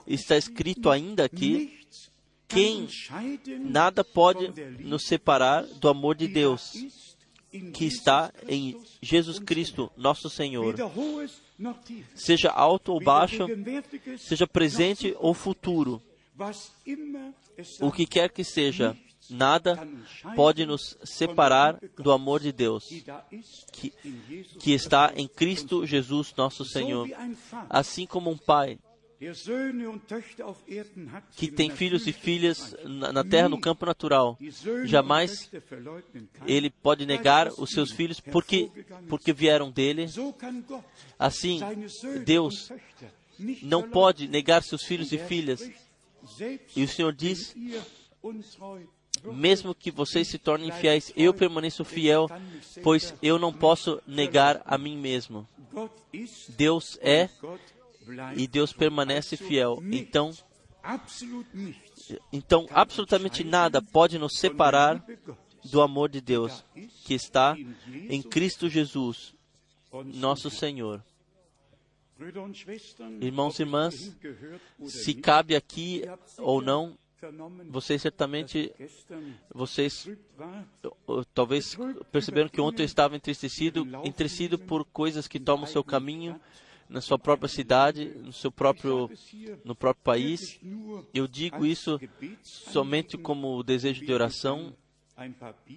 está escrito ainda aqui: quem nada pode nos separar do amor de Deus que está em Jesus Cristo, nosso Senhor. Seja alto ou baixo, seja presente ou futuro, o que quer que seja, nada pode nos separar do amor de Deus que, que está em Cristo Jesus, nosso Senhor. Assim como um pai que tem filhos e filhas na, terra, no campo natural, jamais ele pode negar os seus filhos porque, porque vieram dele. Assim, Deus não pode negar seus filhos e filhas. E o Senhor diz: mesmo que vocês se tornem fiéis, eu permaneço fiel, pois eu não posso negar a mim mesmo. Deus é e Deus permanece fiel. Então, então absolutamente nada pode nos separar do amor de Deus que está em Cristo Jesus, nosso Senhor. Irmãos e irmãs, se cabe aqui ou não, vocês certamente, vocês talvez perceberam que ontem eu estava entristecido, entristecido por coisas que tomam seu caminho na sua própria cidade, no seu próprio, no próprio país. Eu digo isso somente como desejo de oração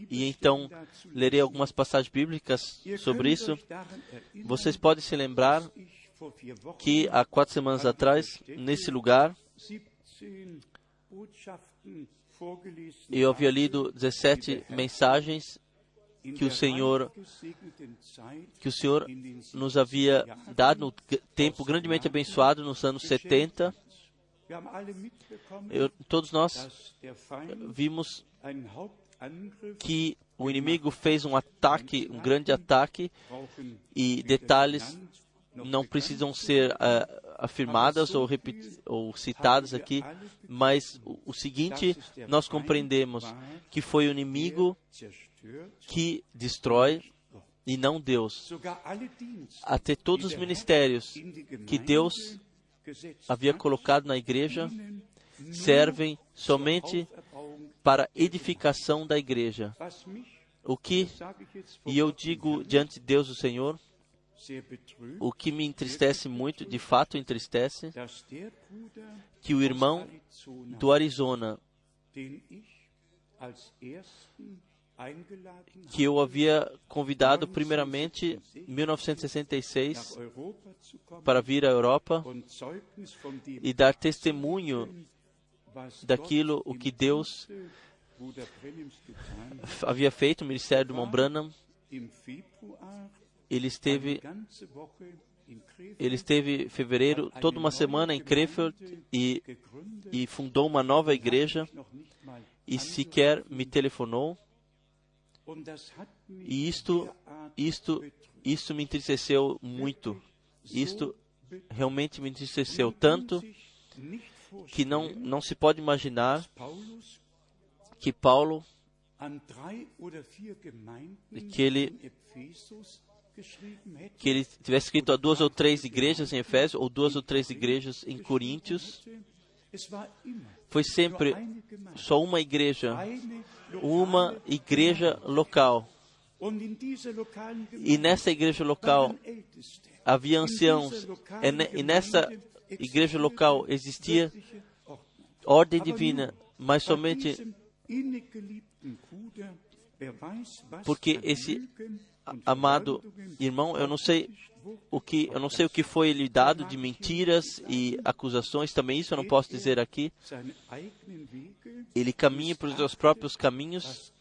e então lerei algumas passagens bíblicas sobre isso. Vocês podem se lembrar que há quatro semanas atrás, nesse lugar, 17 Botschaften vorgelesen eu havia lido 17 mensagens que o Senhor que o Senhor nos havia dado no tempo grandemente abençoado nos anos 70. Wir haben alle mitbekommen, Eu, todos nós vimos que o inimigo fez um ataque, um grande ataque, e detalhes não precisam ser ah, afirmadas ou, ou citadas aqui, mas o, o seguinte, nós compreendemos que foi o inimigo que destrói e não Deus. Até todos os ministérios que Deus havia colocado na igreja servem somente para edificação da igreja. O que, e eu digo diante de Deus, o Senhor, o que me entristece muito, de fato entristece, que o irmão do Arizona, que eu havia convidado primeiramente em 1966 nach Europa zu kommen para vir à Europa e dar testemunho daquilo o que Deus havia feito, o ministério do Mont Branham. Ele esteve, ele esteve em fevereiro, toda uma semana em Krefeld e, e fundou uma nova igreja e sequer me telefonou. E isto, isto, isto me entristeceu muito. Isto realmente me entristeceu tanto que não, não se pode imaginar que Paulo, que ele, que ele tivesse escrito a duas ou três igrejas em Efésio ou duas ou três igrejas em Coríntios. Foi sempre só uma igreja, uma igreja local. E nessa igreja local havia anciãos. E, ne- nessa igreja local existia ordem divina, mas somente porque esse amado irmão, eu não sei o que eu não sei o que foi lhe dado de mentiras e acusações, também isso eu não posso dizer aqui. Ele caminha pelos seus próprios caminhos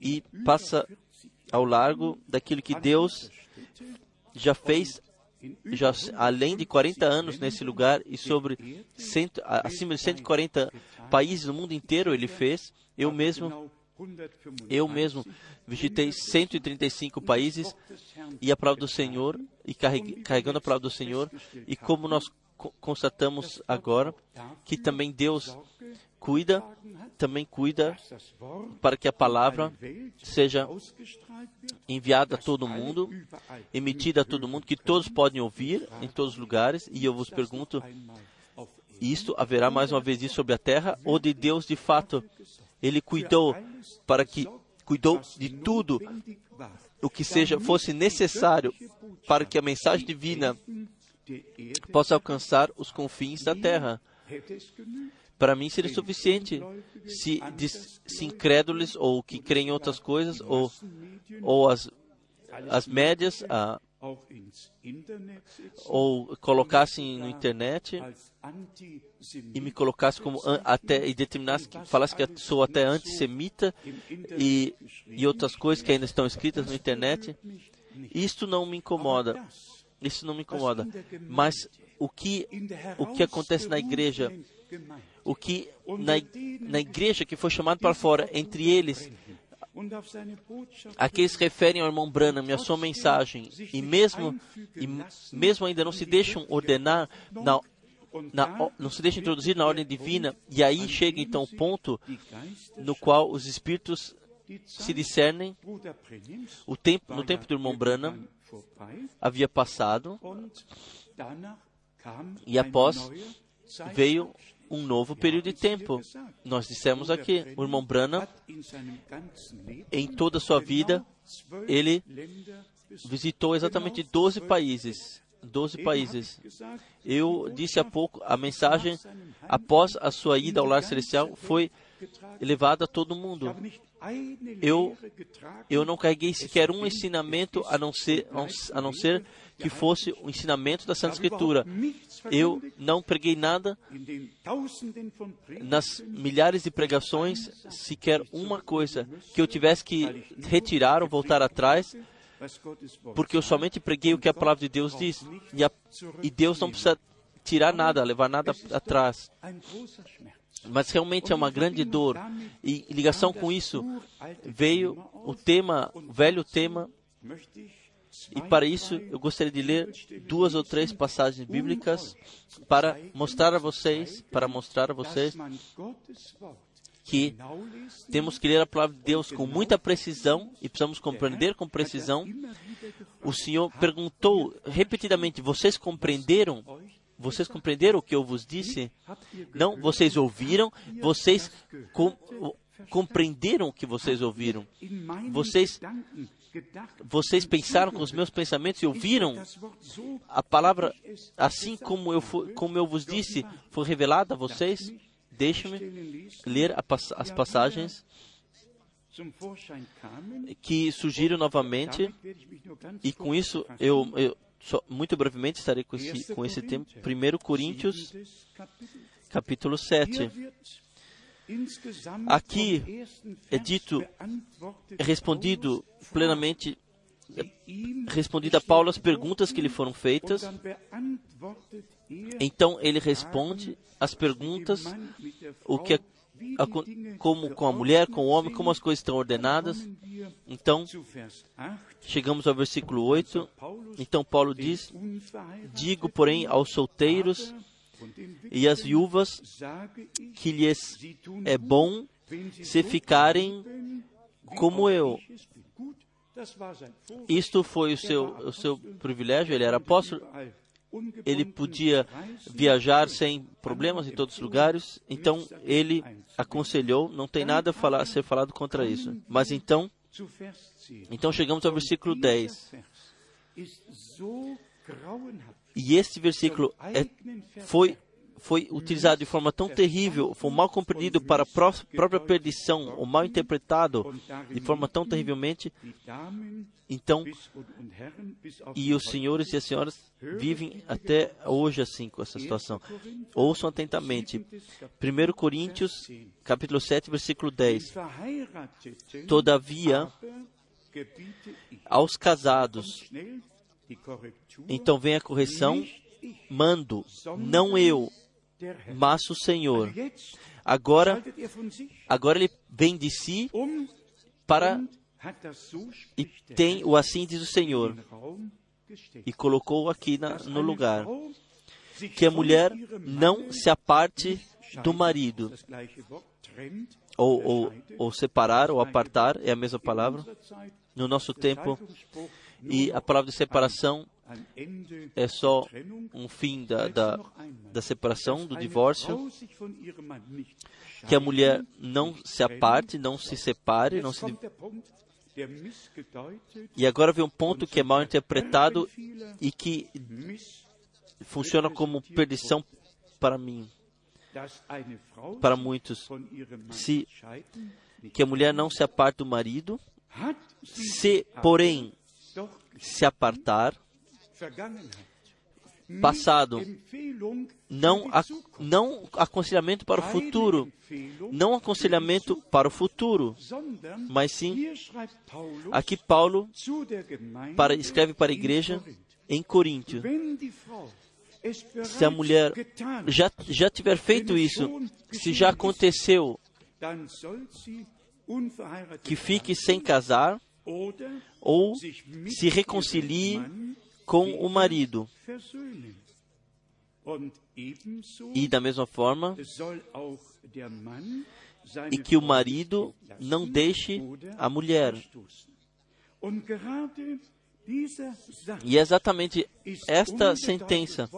e passa 40 ao largo daquilo que Deus já fez já além de 40 anos nesse lugar e sobre cento, acima de 140 países no mundo inteiro ele fez. Eu mesmo, genau 135 eu mesmo visitei 135 países e a palavra do Senhor e carregando a palavra do Senhor e como nós co- constatamos agora que também Deus cuida, também cuida para que a palavra seja enviada a todo mundo, emitida a todo mundo, que todos podem ouvir em todos os lugares. E eu vos pergunto, isto haverá mais uma vez isso sobre a terra ou de Deus de fato? Ele cuidou para que cuidou de tudo o que seja fosse necessário para que a mensagem divina possa alcançar os confins da terra. Para mim seria suficiente se, se incrédulos ou que creem em outras coisas ou, ou as, as médias a, ou colocassem no internet e me colocasse como até e determinasse que falasse que sou até antissemita e, e outras coisas que ainda estão escritas no internet. Isto não me incomoda. Isso não me incomoda. Mas o que o que acontece na igreja, o que na, na igreja que foi chamado para fora, entre eles, aqueles que referem ao irmão Branham e a sua mensagem, e mesmo, e mesmo ainda não se deixam ordenar, na, na, não se deixam introduzir na ordem divina, e aí chega então o ponto no qual os espíritos se discernem. O tempo, no tempo do irmão Branham havia passado. E após veio um novo período de tempo. Nós dissemos aqui, o irmão Leben em toda a sua vida, ele visitou exatamente 12 países. 12 países. Eu disse há pouco, a mensagem após a sua ida ao lar celestial foi levada a todo mundo. Eu, eu não carreguei sequer um ensinamento a não ser, a não ser que fosse o ensinamento da Santa Escritura. Eu não preguei nada nas milhares de pregações, sequer uma coisa que eu tivesse que retirar ou voltar atrás, porque eu somente preguei o que a palavra de Deus diz. E, a, e Deus não precisa tirar nada, levar nada atrás. Mas realmente é uma grande dor. E em ligação com isso, veio o tema, o velho tema. E para isso, eu gostaria de ler duas ou três passagens bíblicas para mostrar a vocês, para mostrar a vocês que temos que ler a palavra de Deus com muita precisão e precisamos compreender com precisão. O Senhor perguntou repetidamente: Vocês compreenderam? Vocês compreenderam o que eu vos disse? Não, vocês ouviram, vocês com, compreenderam o que vocês ouviram. Vocês, vocês pensaram com os meus pensamentos e ouviram a palavra assim como eu, como eu vos disse, foi revelada a vocês? Deixe-me ler as passagens que surgiram novamente e com isso eu, eu só, muito brevemente estarei com esse, com esse tempo. 1 Coríntios, capítulo 7. Aqui é dito, é respondido plenamente, é respondido a Paulo as perguntas que lhe foram feitas. Então ele responde as perguntas, o que como com a mulher, com o homem, como as coisas estão ordenadas. Então, chegamos ao versículo 8. Então, Paulo diz: Digo, porém, aos solteiros e às viúvas que lhes é bom se ficarem como eu. Isto foi o seu, o seu privilégio, ele era apóstolo, ele podia viajar sem problemas em todos os lugares, então ele aconselhou, não tem nada a, falar, a ser falado contra isso. Mas então, então chegamos ao versículo 10. E este versículo é, foi, foi utilizado de forma tão terrível, foi mal compreendido para a própria perdição, ou mal interpretado de forma tão terrivelmente. Então, e os senhores e as senhoras vivem até hoje assim com essa situação. Ouçam atentamente. 1 Coríntios, capítulo 7, versículo 10. Todavia, aos casados, então vem a correção, mando, não eu, mas o Senhor. Agora, agora ele vem de si para e tem o assim diz o Senhor e colocou aqui na, no lugar que a mulher não se aparte do marido ou, ou, ou separar ou apartar é a mesma palavra no nosso tempo e a palavra de separação é só um fim da, da, da separação, do divórcio, que a mulher não se aparte, não se separe, não se e agora vem um ponto que é mal interpretado e que funciona como perdição para mim, para muitos. Se que a mulher não se aparte do marido, se, porém, se apartar, passado, não, não aconselhamento para o futuro, não aconselhamento para o futuro, mas sim, aqui Paulo para, escreve para a igreja em Coríntio. Se a mulher já, já tiver feito isso, se já aconteceu, que fique sem casar, ou se reconcilie com o marido. E da mesma forma, e que o marido não deixe a mulher. E exatamente ist esta sentença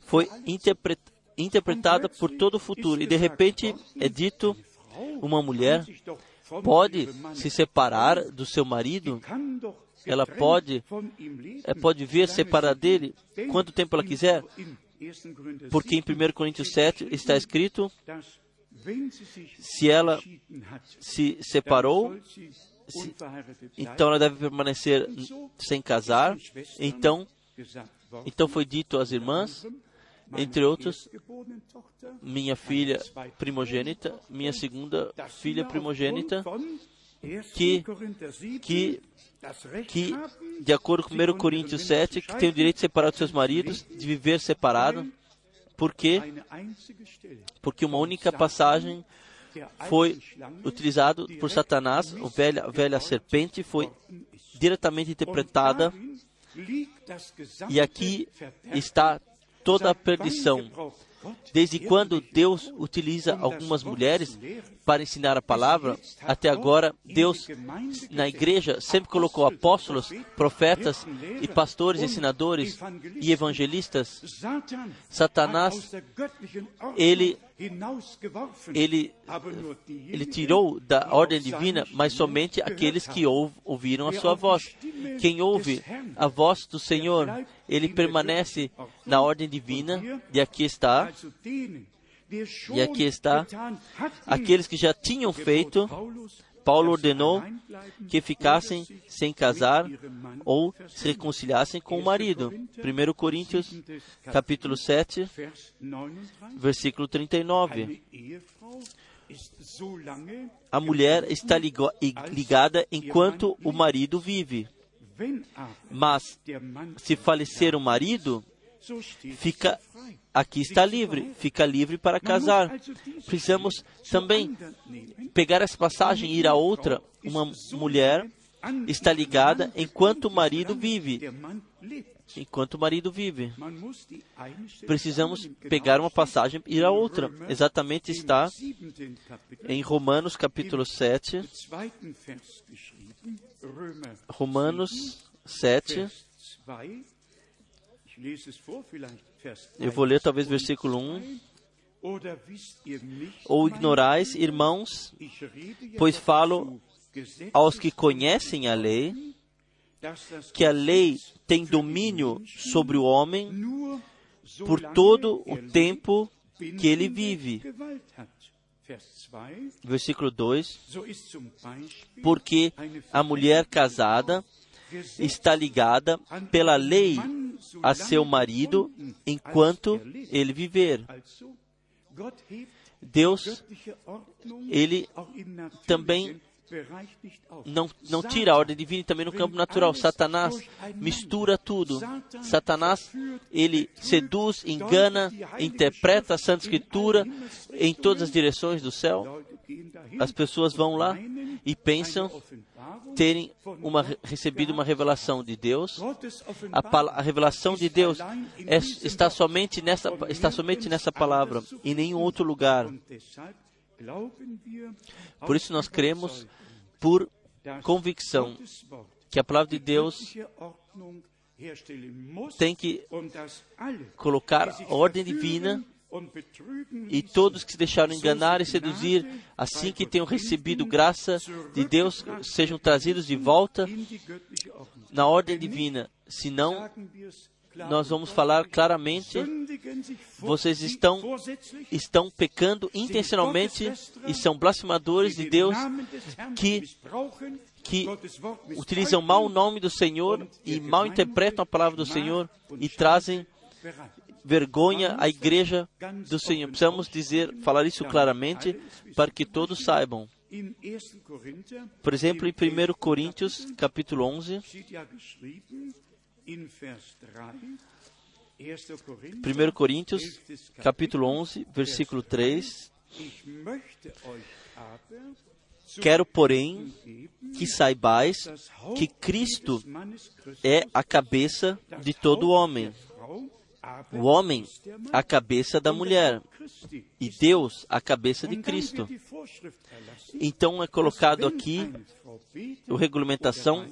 foi interpre- interpretada por todo o futuro. E de repente é dito: uma mulher pode se separar do seu marido, ela pode, leben. eh, pode ver separar dele quanto tempo ela quiser, In 1. Korinther porque em 7 1 Coríntios 7 está escrito: se ela se separou, bleiben. então ela deve permanecer sem casar. Então, então foi dito às irmãs, entre outros, minha filha primogênita, minha segunda filha primogênita, que- que que, de acordo com 1 Coríntios 7, que tem o direito de separar dos seus maridos, de viver separado, porque porque uma única passagem foi utilizado por Satanás, a velha, a velha serpente, foi diretamente interpretada, e aqui está toda a perdição. Desde quando Deus utiliza algumas mulheres para ensinar a palavra, até agora Deus na igreja sempre colocou apóstolos, profetas e pastores, ensinadores e evangelistas. Satanás, ele ele ele tirou da ordem divina, mas somente aqueles que ou- ouviram a sua voz. Quem ouve a voz do Senhor, ele permanece na ordem divina, e aqui está, E aqui está aqueles que já tinham feito, Paulo ordenou que ficassem sem casar ou se reconciliassem com o marido. 1 Coríntios, capítulo 7, versículo 39. A mulher está ligada enquanto o marido vive, mas se falecer o marido, fica aqui está livre, fica livre para casar. Precisamos também pegar essa passagem e ir a outra. Uma mulher está ligada enquanto o marido vive. Enquanto o marido vive. Precisamos pegar uma passagem e ir a outra. Exatamente está em Romanos capítulo 7. Romanos 7. Eu vou ler talvez versículo 1. Ou ignorais, irmãos, pois falo aos que conhecem a lei, que a lei tem domínio sobre o homem por todo o tempo que ele vive. Versículo 2: Porque a mulher casada está ligada pela lei a seu marido enquanto ele viver. Deus, ele também não, não tira a ordem divina também no campo natural. Satanás mistura tudo. Satanás, ele seduz, engana, interpreta a Santa Escritura em todas as direções do céu. As pessoas vão lá e pensam terem uma, recebido uma revelação de Deus. A, a revelação de Deus é- está, somente nessa, está somente nessa palavra, em nenhum outro lugar. Por isso nós cremos por convicção que a palavra de Deus tem que colocar a ordem divina e todos que se deixaram enganar e seduzir, assim que tenham recebido graça de Deus, sejam trazidos de volta na ordem divina. Senão, nós vamos falar claramente, vocês estão, estão pecando intencionalmente e são blasfemadores de Deus que, que utilizam mal o nome do Senhor e mal interpretam a palavra do Senhor e trazem vergonha à igreja do Senhor. Precisamos dizer, falar isso claramente para que todos saibam. Por exemplo, em 1 Coríntios, capítulo 11, 1 Coríntios, capítulo 11, versículo 3. Quero, porém, que saibais que Cristo é a cabeça de todo homem. O homem, a cabeça da mulher. E Deus, a cabeça de Cristo. Então é colocado aqui a regulamentação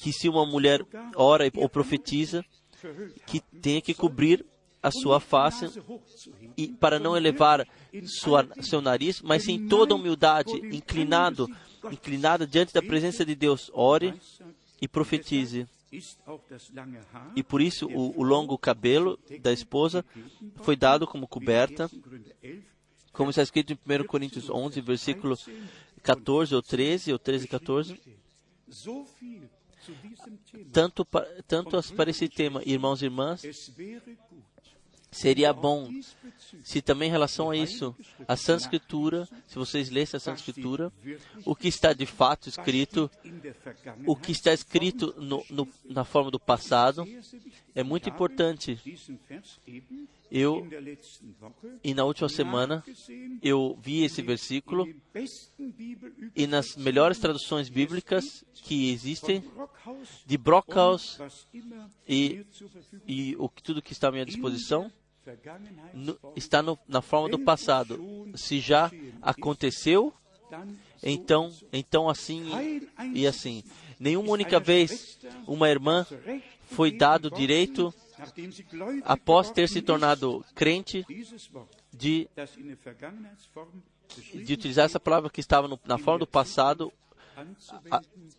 que se uma mulher ora ou profetiza, que tenha que cobrir a sua face e para não elevar sua, seu nariz, mas em toda humildade, inclinado, inclinada diante da presença de Deus, ore e profetize. E por isso o, o longo cabelo da esposa foi dado como coberta, como está escrito em 1 Coríntios 11, versículo 14 ou 13, ou 13 e 14. Tanto, tanto para esse tema, irmãos e irmãs, seria bom se também em relação a isso, a Santa Escritura, se vocês lessem a Santa Escritura, o que está de fato escrito, o que está escrito no, no, na forma do passado, é muito importante. Eu, e na última semana, eu vi esse versículo e nas melhores traduções bíblicas que existem, de Brockhaus e, e o, tudo que está à minha disposição, no- está no- na forma do passado. Se já aconteceu, então, então assim e assim. Nenhuma única vez uma irmã foi dado direito, após ter se tornado crente, de, de utilizar essa palavra que estava no- na forma do passado,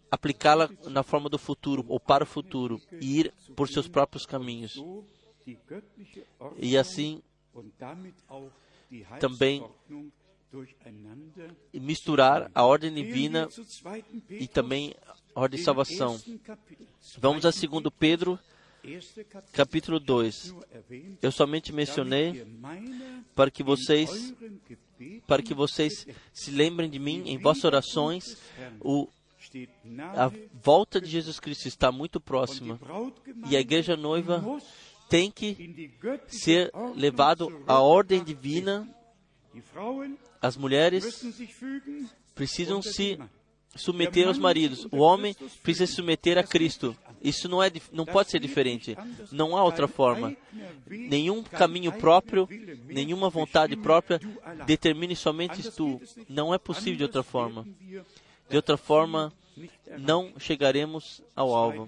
aplicá-la na forma do futuro ou para o futuro e ir por seus próprios caminhos. E assim também misturar a ordem divina e também a ordem de salvação. Vamos a 2 Pedro, capítulo 2. Eu somente mencionei para que vocês para que vocês se lembrem de mim em vossas orações. O, a volta de Jesus Cristo está muito próxima e a igreja noiva tem que ser levado à ordem divina. As mulheres precisam se submeter aos maridos. O homem precisa se submeter a Cristo. Isso não, é, não pode ser diferente. Não há outra forma. Nenhum caminho próprio, nenhuma vontade própria determine somente tu. Não é possível de outra forma. De outra forma, não chegaremos ao alvo.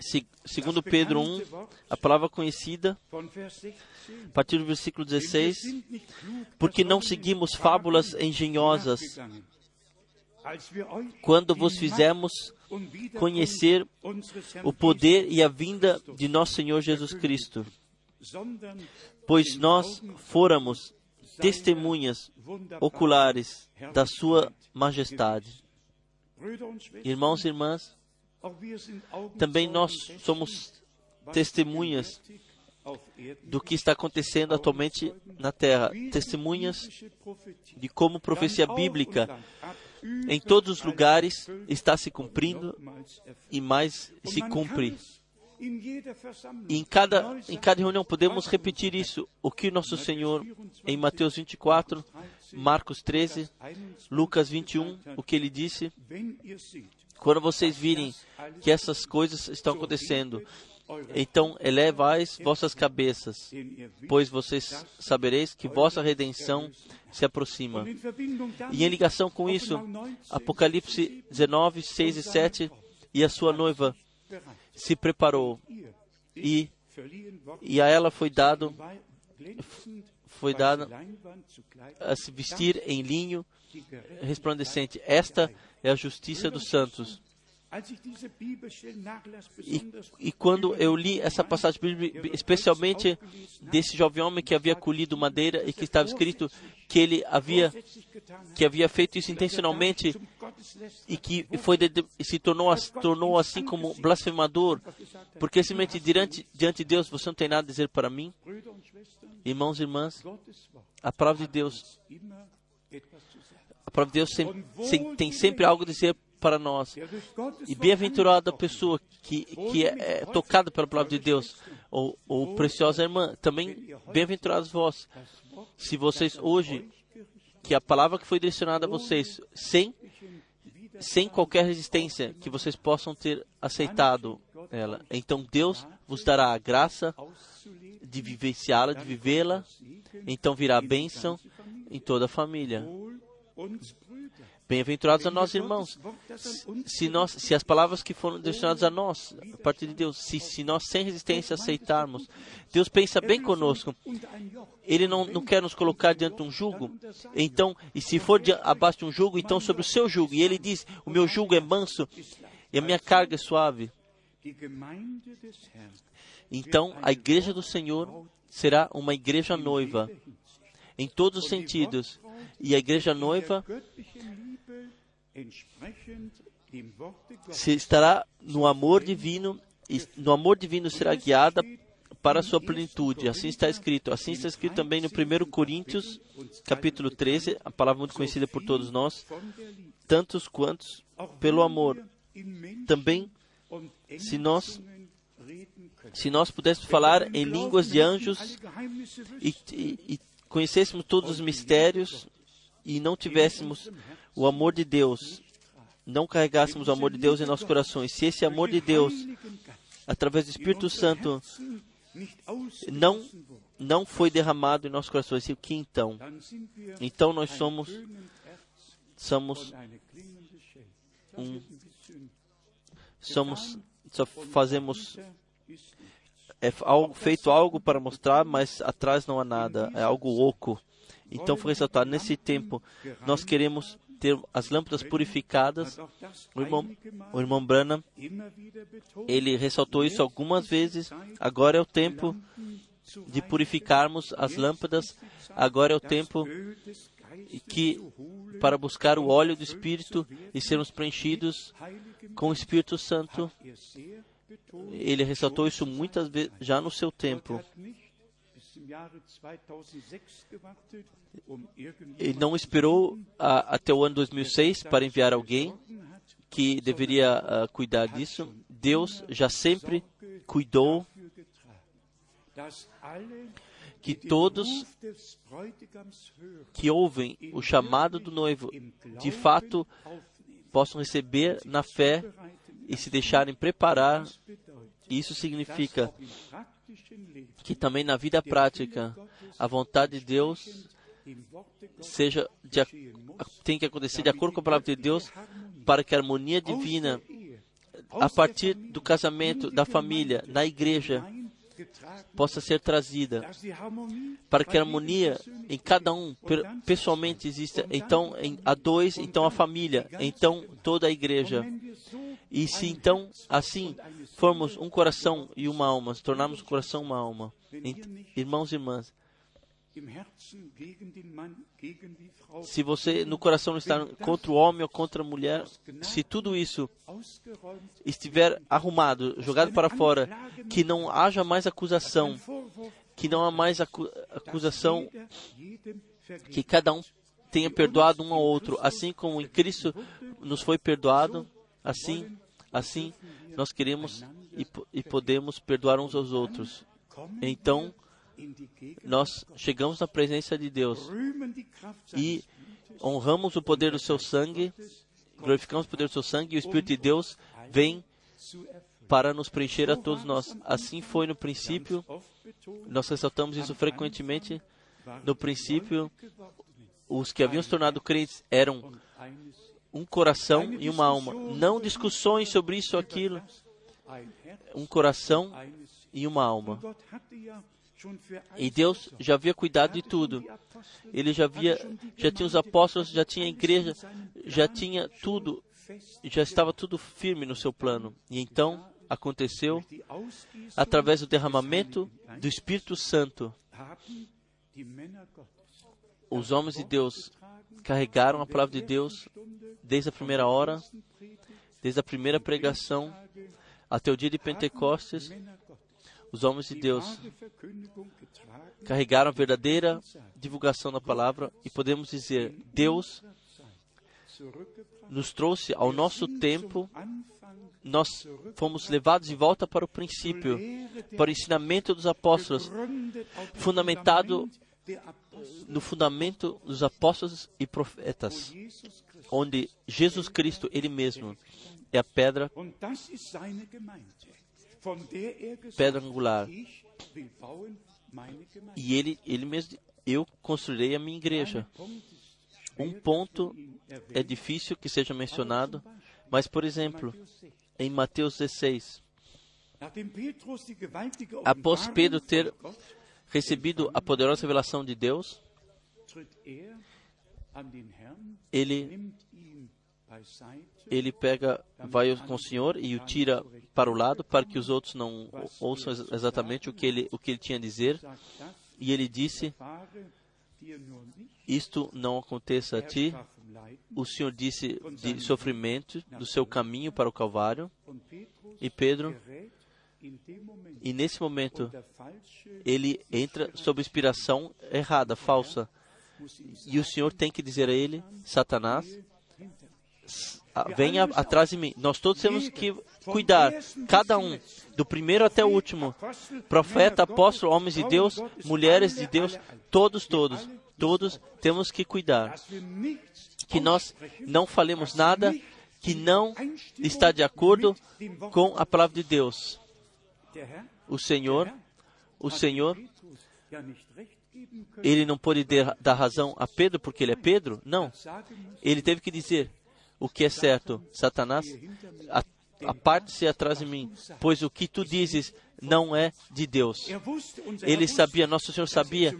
Se- segundo Pedro 1, a palavra conhecida, a partir do versículo 16, porque não seguimos fábulas engenhosas quando vos fizemos conhecer o poder e a vinda de nosso Senhor Jesus Cristo, pois nós fôramos testemunhas oculares da Sua majestade. Irmãos e irmãs, também nós somos testemunhas do que está acontecendo atualmente na Terra, testemunhas de como profecia bíblica em todos os lugares está se cumprindo e mais se cumpre. E em cada, em cada reunião podemos repetir isso. O que nosso Senhor, em Mateus 24, Marcos 13, Lucas 21, o que ele disse, quando vocês virem que essas coisas estão acontecendo, então elevais vossas cabeças, pois vocês sabereis que vossa redenção se aproxima. E em ligação com isso, Apocalipse 19, 6 e 7, e a sua noiva se preparou, e, e a ela foi dado, foi dado a se vestir em linho resplandecente. Esta é a justiça dos santos. E, e quando eu li essa passagem bíblica, especialmente desse jovem homem que havia colhido madeira e que estava escrito que ele havia que havia feito isso intencionalmente e que foi se tornou tornou assim como blasfemador, porque simplesmente diante diante de Deus você não tem nada a dizer para mim, irmãos e irmãs, a palavra de Deus a palavra de Deus sem- tem sempre algo a dizer para nós. E bem-aventurada a pessoa que, que é, é tocada pela palavra de Deus, ou, ou preciosa irmã, também bem-aventurados vós. Se vocês hoje, que a palavra que foi direcionada a vocês, sem, sem qualquer resistência, que vocês possam ter aceitado ela, então Deus vos dará a graça de vivenciá-la, de vivê-la, então virá a bênção em toda a família. Bem-aventurados a nós, irmãos. Se, nós, se as palavras que foram destinadas a nós, a partir de Deus, se, se nós sem resistência aceitarmos, Deus pensa bem conosco. Ele não, não quer nos colocar diante de um jugo. Então, e se for de, abaixo de um jugo, então sobre o seu jugo. E ele diz: O meu jugo é manso e a minha carga é suave. Então, a igreja do Senhor será uma igreja noiva, em todos os sentidos. E a igreja noiva se estará no amor divino, e no amor divino será guiada para a sua plenitude. Assim está escrito. Assim está escrito também no 1 Coríntios, capítulo 13, a palavra muito conhecida por todos nós, tantos quantos pelo amor. Também, se nós se nós pudéssemos falar em línguas de anjos e, e, e conhecêssemos todos os mistérios e não tivéssemos o amor de Deus, não carregássemos o amor de Deus em nossos corações, se esse amor de Deus, através do Espírito Santo, não não foi derramado em nossos corações, o que então? Então nós somos somos um somos só fazemos é algo, feito algo para mostrar, mas atrás não há nada, é algo oco. Então foi ressaltado, nesse tempo, nós queremos ter as lâmpadas purificadas. O irmão, o irmão Branham, ele ressaltou isso algumas vezes. Agora é o tempo de purificarmos as lâmpadas. Agora é o tempo que para buscar o óleo do Espírito e sermos preenchidos com o Espírito Santo. Ele ressaltou isso muitas vezes já no seu tempo. Ele não esperou a, até o ano 2006 para enviar alguém que deveria uh, cuidar disso. Deus já sempre cuidou que todos que ouvem o chamado do noivo de fato possam receber na fé e se deixarem preparar. Isso significa que também na vida prática a vontade de Deus seja de, tem que acontecer de acordo com a palavra de Deus para que a harmonia divina a partir do casamento, da família, na igreja possa ser trazida, para que a harmonia em cada um pessoalmente exista. Então, a dois, então a família, então toda a igreja. E se então, assim, formos um coração e uma alma, se tornarmos um coração e uma alma, irmãos e irmãs, se você no coração não está contra o homem ou contra a mulher, se tudo isso estiver arrumado, jogado para fora, que não haja mais acusação, que não há mais acu acusação, que cada um tenha perdoado um ao outro, assim como em Cristo nos foi perdoado, assim, assim nós queremos e, e podemos perdoar uns aos outros. Então, nós chegamos na presença de Deus e honramos o poder do seu sangue, glorificamos o poder do seu sangue e o Espírito de Deus vem para nos preencher a todos nós. Assim foi no princípio, nós ressaltamos isso frequentemente. No princípio, os que haviam se tornado crentes eram um coração e uma alma, não discussões sobre isso ou aquilo. Um coração e uma alma. E Deus já havia cuidado de tudo. Ele já havia, já tinha os apóstolos, já tinha a igreja, já tinha tudo, já estava tudo firme no seu plano. E então aconteceu através do derramamento do Espírito Santo. Os homens de Deus carregaram a palavra de Deus desde a primeira hora, desde a primeira pregação até o dia de Pentecostes. Os homens de Deus carregaram a verdadeira divulgação da palavra e podemos dizer: Deus nos trouxe ao nosso tempo, nós fomos levados de volta para o princípio, para o ensinamento dos apóstolos, fundamentado no fundamento dos apóstolos e profetas, onde Jesus Cristo, Ele mesmo, é a pedra pedra angular. E ele, ele mesmo, eu construirei a minha igreja. Um ponto é difícil que seja mencionado, mas, por exemplo, em Mateus 16, após Pedro ter recebido a poderosa revelação de Deus, ele ele pega, vai com o Senhor e o tira para o lado para que os outros não ouçam ex- exatamente o que ele, o que ele tinha a dizer. E ele disse: Isto não aconteça a ti. O Senhor disse de sofrimento do seu caminho para o Calvário. E Pedro, e nesse momento, ele entra sob inspiração errada, falsa. E o Senhor tem que dizer a ele: Satanás, ah, venha atrás de mim. Nós todos temos que cuidar, cada um, do primeiro até o último, profeta, apóstolo, homens de Deus, mulheres de Deus, todos, todos, todos temos que cuidar que nós não falemos nada que não está de acordo com a palavra de Deus. O Senhor, o Senhor, ele não pôde dar razão a Pedro porque ele é Pedro? Não. Ele teve que dizer o que é certo. Satanás, a- aparte-se atrás de mim, pois o que tu dizes não é de Deus. Ele sabia, nosso Senhor sabia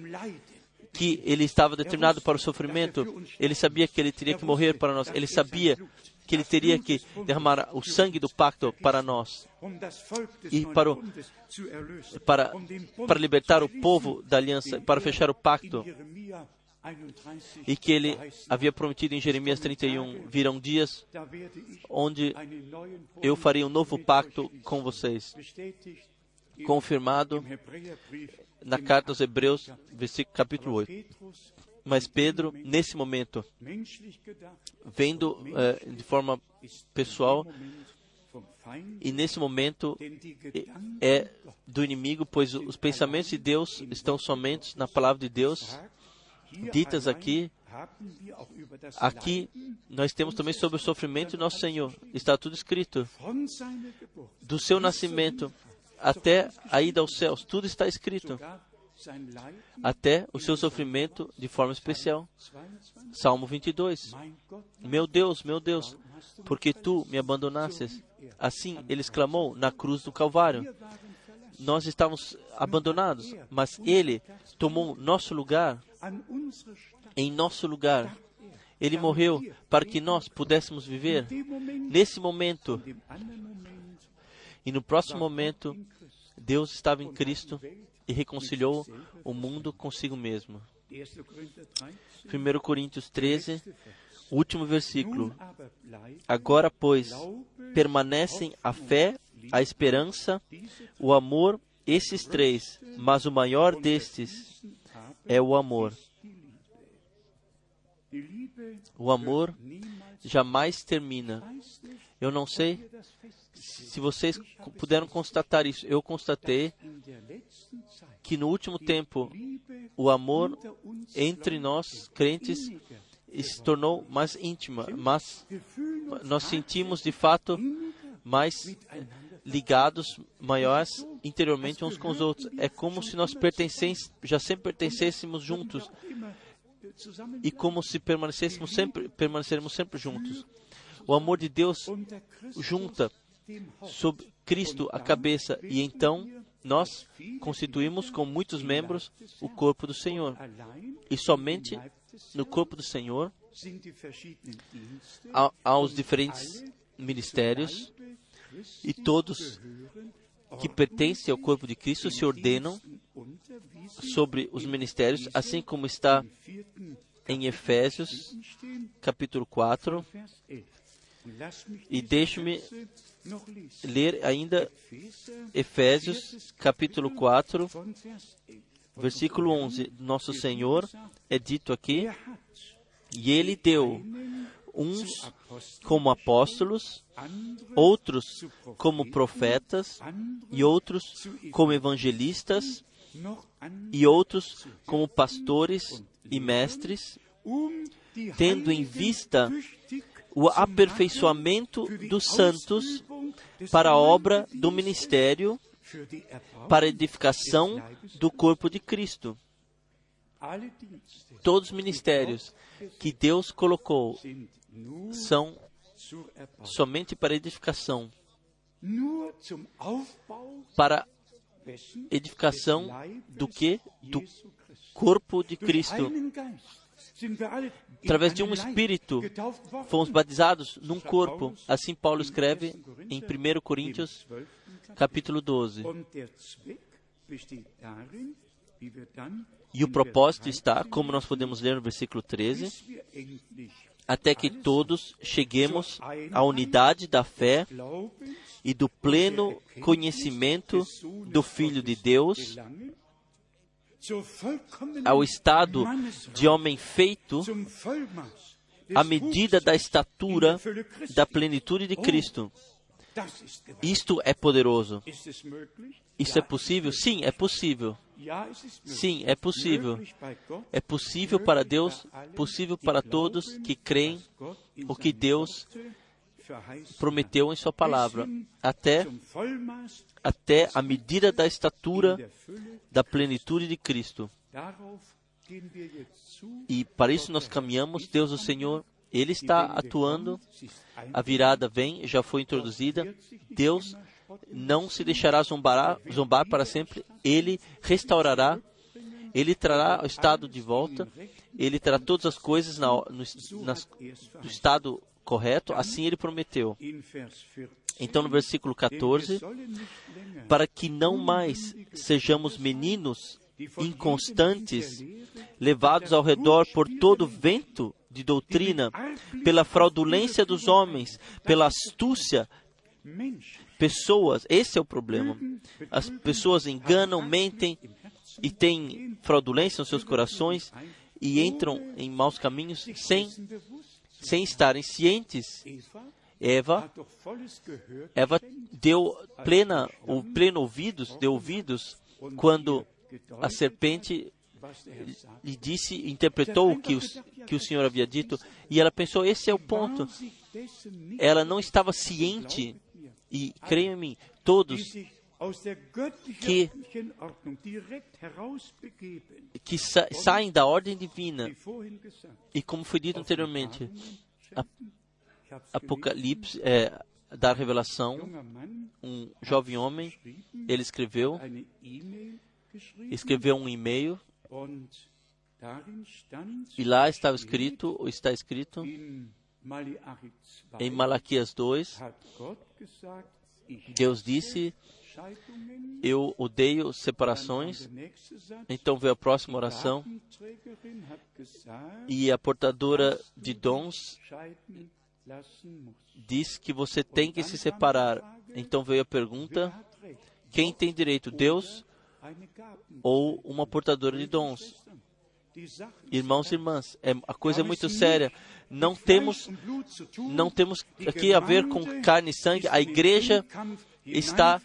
que ele estava determinado para o sofrimento, ele sabia que ele teria que morrer para nós, ele sabia que ele teria que derramar o sangue do pacto para nós, e para, o, para, para libertar o povo da aliança, para fechar o pacto, e que ele havia prometido em Jeremias 31: virão dias onde eu farei um novo pacto com vocês, confirmado na carta aos Hebreus, capítulo 8. Mas Pedro, nesse momento, vendo eh, de forma pessoal, e nesse momento e- é do inimigo, pois os pensamentos de Deus estão somente na palavra de Deus, ditas aqui. Aqui nós temos também sobre o sofrimento de nosso Senhor. Está tudo escrito. Do seu nascimento até a ida aos céus, tudo está escrito. Até o seu sofrimento de forma especial. Salmo 22. Meu Deus, meu Deus, porque tu me abandonastes. Assim ele exclamou na cruz do Calvário. Nós estávamos abandonados, mas ele tomou nosso lugar, em nosso lugar. Ele morreu para que nós pudéssemos viver nesse momento. E no próximo momento, Deus estava em Cristo e reconciliou o mundo consigo mesmo. 1 Coríntios 13, último versículo. Agora, pois, permanecem a fé, a esperança, o amor, esses três, mas o maior destes é o amor. O amor jamais termina. Eu não sei se vocês puderam constatar isso. Eu constatei que no último tempo o amor entre nós, crentes, se tornou mais íntima, mas nós sentimos de fato mais ligados, maiores interiormente uns com os outros. É como se nós já sempre pertencêssemos juntos e como se permanecêssemos sempre, permanecermos sempre juntos. O amor de Deus junta sob Cristo a cabeça e então nós constituímos com muitos membros o corpo do Senhor. E somente no corpo do Senhor há, há os diferentes ministérios e todos que pertencem ao corpo de Cristo se ordenam sobre os ministérios, assim como está em Efésios, capítulo 4. E deixe-me ler ainda Efésios, capítulo 4, versículo 11. Nosso Senhor é dito aqui, e Ele deu uns como apóstolos, outros como profetas, e outros como evangelistas, e outros como pastores e mestres, tendo em vista o aperfeiçoamento dos santos para a obra do ministério, para a edificação do corpo de Cristo. Todos os ministérios que Deus colocou são somente para edificação, para edificação do que? Do corpo de Cristo. Através de um Espírito fomos batizados num corpo. Assim Paulo escreve em 1 Coríntios, Im 12. Kapitel. capítulo 12. Und der Zweck besteht darin, wie wir dann E o propósito está, 13 como nós podemos ler no versículo 13, bis wir endlich até que todos cheguemos à unidade da fé e do pleno conhecimento do Filho de Deus, ao estado de homem feito à medida da estatura da plenitude de Cristo. Isto é poderoso. Isso é possível? Sim, é possível. Sim, é possível. É possível para Deus, possível para todos que creem o que Deus prometeu em Sua palavra, até, até a medida da estatura da plenitude de Cristo. E para isso nós caminhamos, Deus o Senhor, Ele está atuando, a virada vem, já foi introduzida. Deus não se deixará zombar, zombar para sempre, Ele restaurará, Ele trará o estado de volta, Ele terá todas as coisas na, no, nas, no estado correto, assim Ele prometeu. In Vers 14. Então, no versículo Denn wir 14, sollen nicht länger para que não mais sejamos meninos inconstantes, levados ao redor por todo vento de doutrina, pela fraudulência dos homens, pela astúcia, pessoas, esse é o problema. As pessoas enganam, mentem e têm fraudulência nos seus corações e entram em maus caminhos sem, sem estarem cientes. Eva Eva deu plena, o pleno ouvidos, deu ouvidos quando a serpente sagt. lhe disse, interpretou o que, os, que o Senhor havia dito, e ela pensou: esse é o ponto. Ela não estava ciente, e creio em mim, todos que- que sa saem da ordem divina, e como foi dito anteriormente, Apocalipse, é, da revelação, um jovem homem, ele escreveu, escreveu um e-mail, e lá estava escrito, ou está escrito, in Malachi 2 em Malaquias 2, hat Gott gesagt, ich Deus disse, eu odeio separações, então veio a próxima oração, e a portadora de dons diz que você tem que se separar. Então veio a pergunta: quem tem direito, Deus ou uma portadora de dons? Irmãos e irmãs, é, a coisa é muito séria. Não temos, não temos aqui a ver com carne e sangue. A igreja está,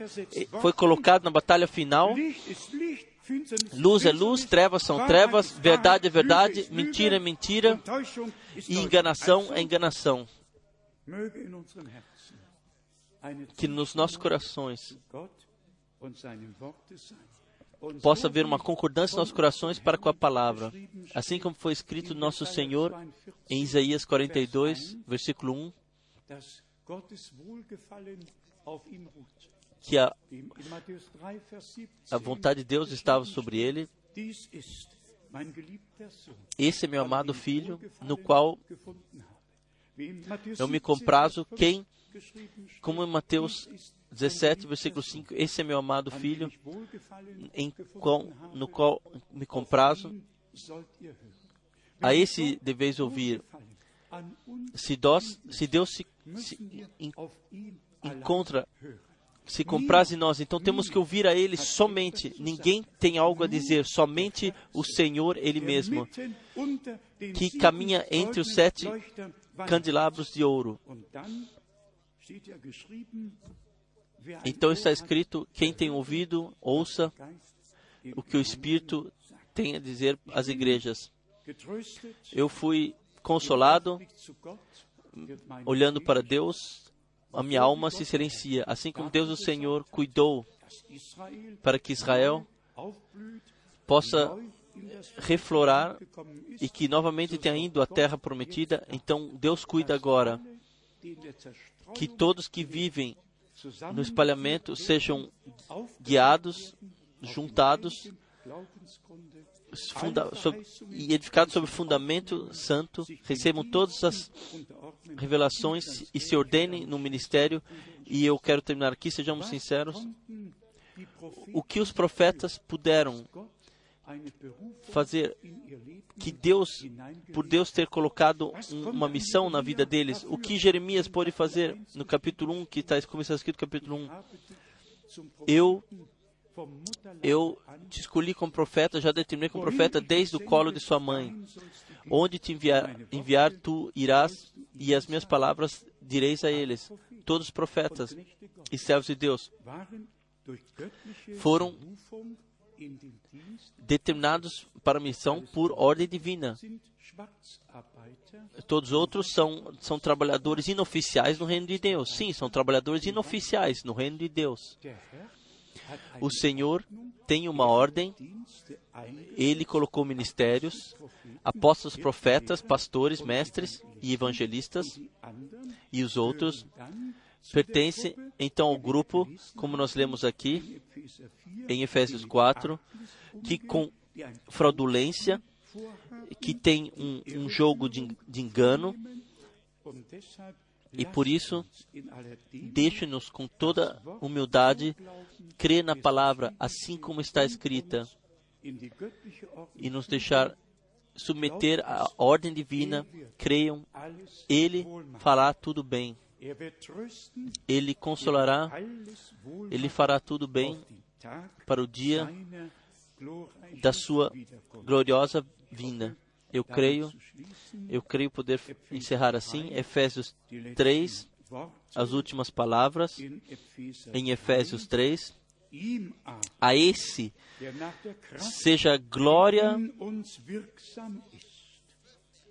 foi colocada na batalha final. Luz é luz, trevas são trevas, verdade é verdade, mentira é mentira e enganação é enganação. Que nos nossos corações possa haver uma concordância nos nossos corações para com a palavra, assim como foi escrito no nosso Senhor em Isaías 42, versículo 1, que a, Wie in Matthäus 3, Vers 17 a vontade de Deus estava sobre ele. Sohn, Esse é meu amado filho, no qual eu me 17, comprazo, quem, 5 geschrieben steht, como em Mateus dies ist mein 17, geliebter versículo Sohn, 5, esse é meu amado filho, em qual, no qual me comprazo, a esse deveis ouvir. Se Deus, se Deus se, encontra, se compraz em nós, então temos que ouvir a Ele somente. Ninguém tem algo a dizer, somente o Senhor, Ele mesmo, que caminha entre os sete candelabros de ouro. Então está escrito: quem tem ouvido, ouça o que o Espírito tem a dizer às igrejas. Eu fui consolado, olhando para Deus, a minha alma se silencia, assim como Deus, o Senhor, cuidou para que Israel possa reflorar e que novamente tenha ido à terra prometida, então Deus cuida agora que todos que vivem no espalhamento sejam guiados, juntados funda, sob, e edificados sobre fundamento santo, recebam todas as revelações e se ordenem no ministério. E eu quero terminar aqui, sejamos sinceros. O que os profetas puderam fazer que Deus, por Deus ter colocado um, uma missão na vida deles, o que Jeremias pôde fazer no capítulo 1, que está como está escrito no capítulo 1, eu eu te escolhi como profeta, já determinei como profeta desde o colo de sua mãe. Onde te enviar, enviar tu irás, e as minhas palavras direis a eles. Todos os profetas e servos de Deus foram determinados para a missão por ordem divina. Todos os outros são, são trabalhadores inoficiais no reino de Deus. Sim, são trabalhadores inoficiais no reino de Deus. O Senhor tem uma ordem, Ele colocou ministérios, apóstolos, profetas, pastores, mestres e evangelistas, e os outros pertencem então ao grupo, como nós lemos aqui em Efésios 4, que com fraudulência, que tem um, um jogo de, de engano, e por isso, deixe-nos com toda humildade crer na palavra assim como está escrita e nos deixar submeter à ordem divina. Creiam, Ele fará tudo bem. Ele consolará, Ele fará tudo bem para o dia da sua gloriosa vinda. Eu creio, eu creio poder encerrar assim Efésios 3, as últimas palavras em Efésios 3. A. esse seja glória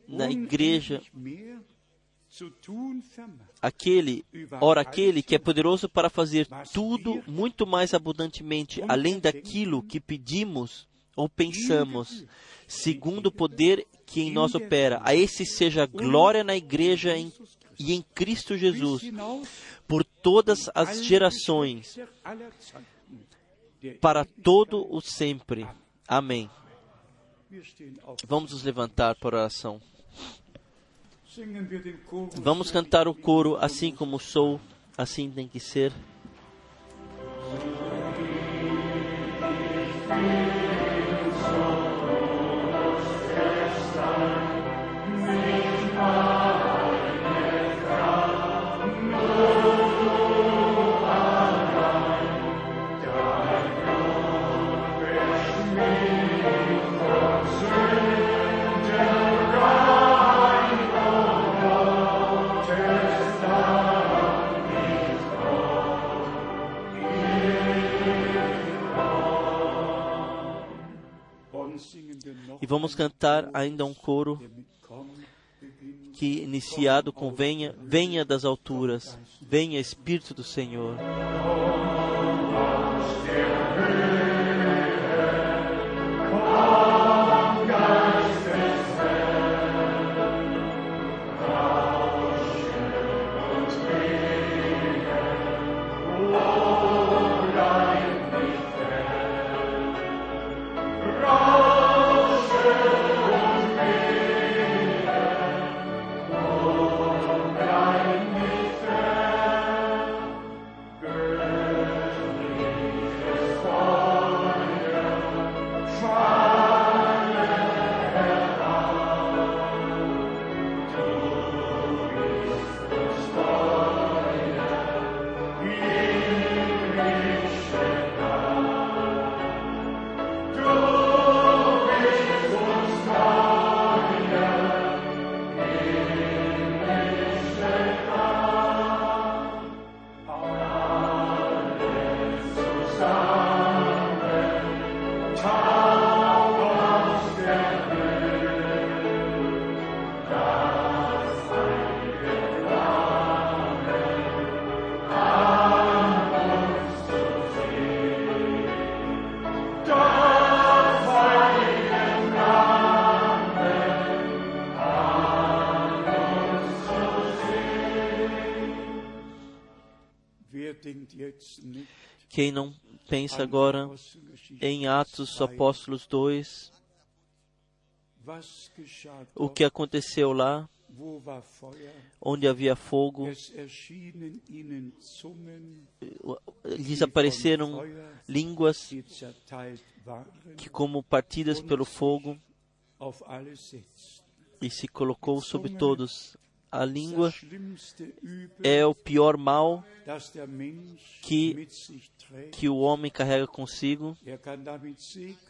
na igreja aquele, ora aquele que é poderoso para fazer tudo muito mais abundantemente, além daquilo que pedimos ou pensamos, segundo o poder que em nós opera. A esse seja glória na igreja em, e em Cristo Jesus, por todas as gerações, para todo o sempre. Amém. Vamos nos levantar para a oração. Vamos cantar o coro assim como sou, assim tem que ser. E vamos cantar ainda um coro que, iniciado com venha, venha das alturas, venha Espírito do Senhor. Quem não pensa agora em Atos dos 2. Apóstolos 2, Was geschah o que aconteceu lá, onde havia fogo, lhes apareceram línguas que, como partidas pelo fogo, e se colocou sobre todos. A língua é o pior mal que- que o homem carrega consigo. Er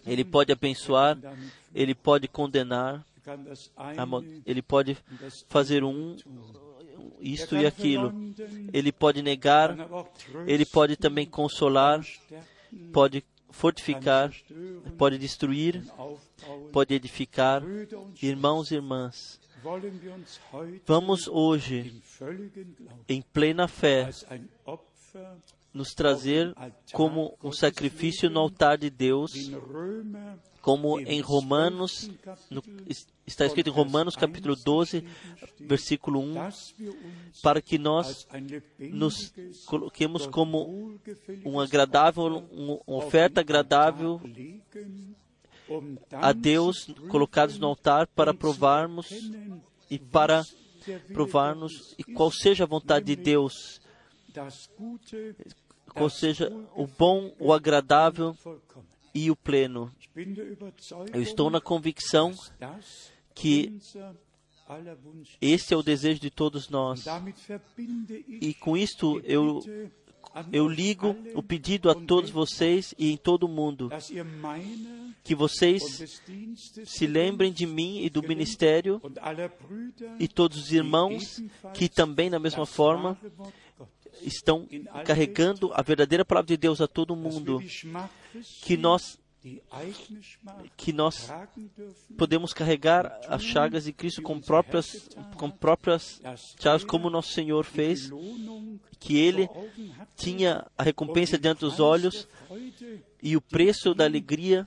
Ele pode abençoar, er ele pode condenar, er ele pode fazer um, isto e aquilo. Ele pode negar, ele pode também consolar, pode fortificar, pode destruir, pode edificar. Irmãos e irmãs, vamos hoje, em plena fé, nos trazer como um sacrifício no altar de Deus, como em Romanos, no- es- está escrito em Romanos capítulo 12, versículo 1, dass wir uns para que nós nos coloquemos como um agradável, um- uma oferta agradável a Deus, colocados no altar para provarmos e para Gottes e qual seja a vontade de Deus, qual seja o bom, o agradável e o pleno. Eu estou na convicção que esse é o desejo de todos nós. E com isto eu, eu ligo o pedido a todos vocês e em todo o mundo. Que vocês se lembrem de mim e do ministério e todos os irmãos que também, da mesma forma, estão carregando a verdadeira palavra de Deus a todo mundo, que nós que nós podemos carregar as chagas de Cristo com próprias com próprias chagas como nosso Senhor fez, que ele tinha a recompensa diante dos olhos e o preço da alegria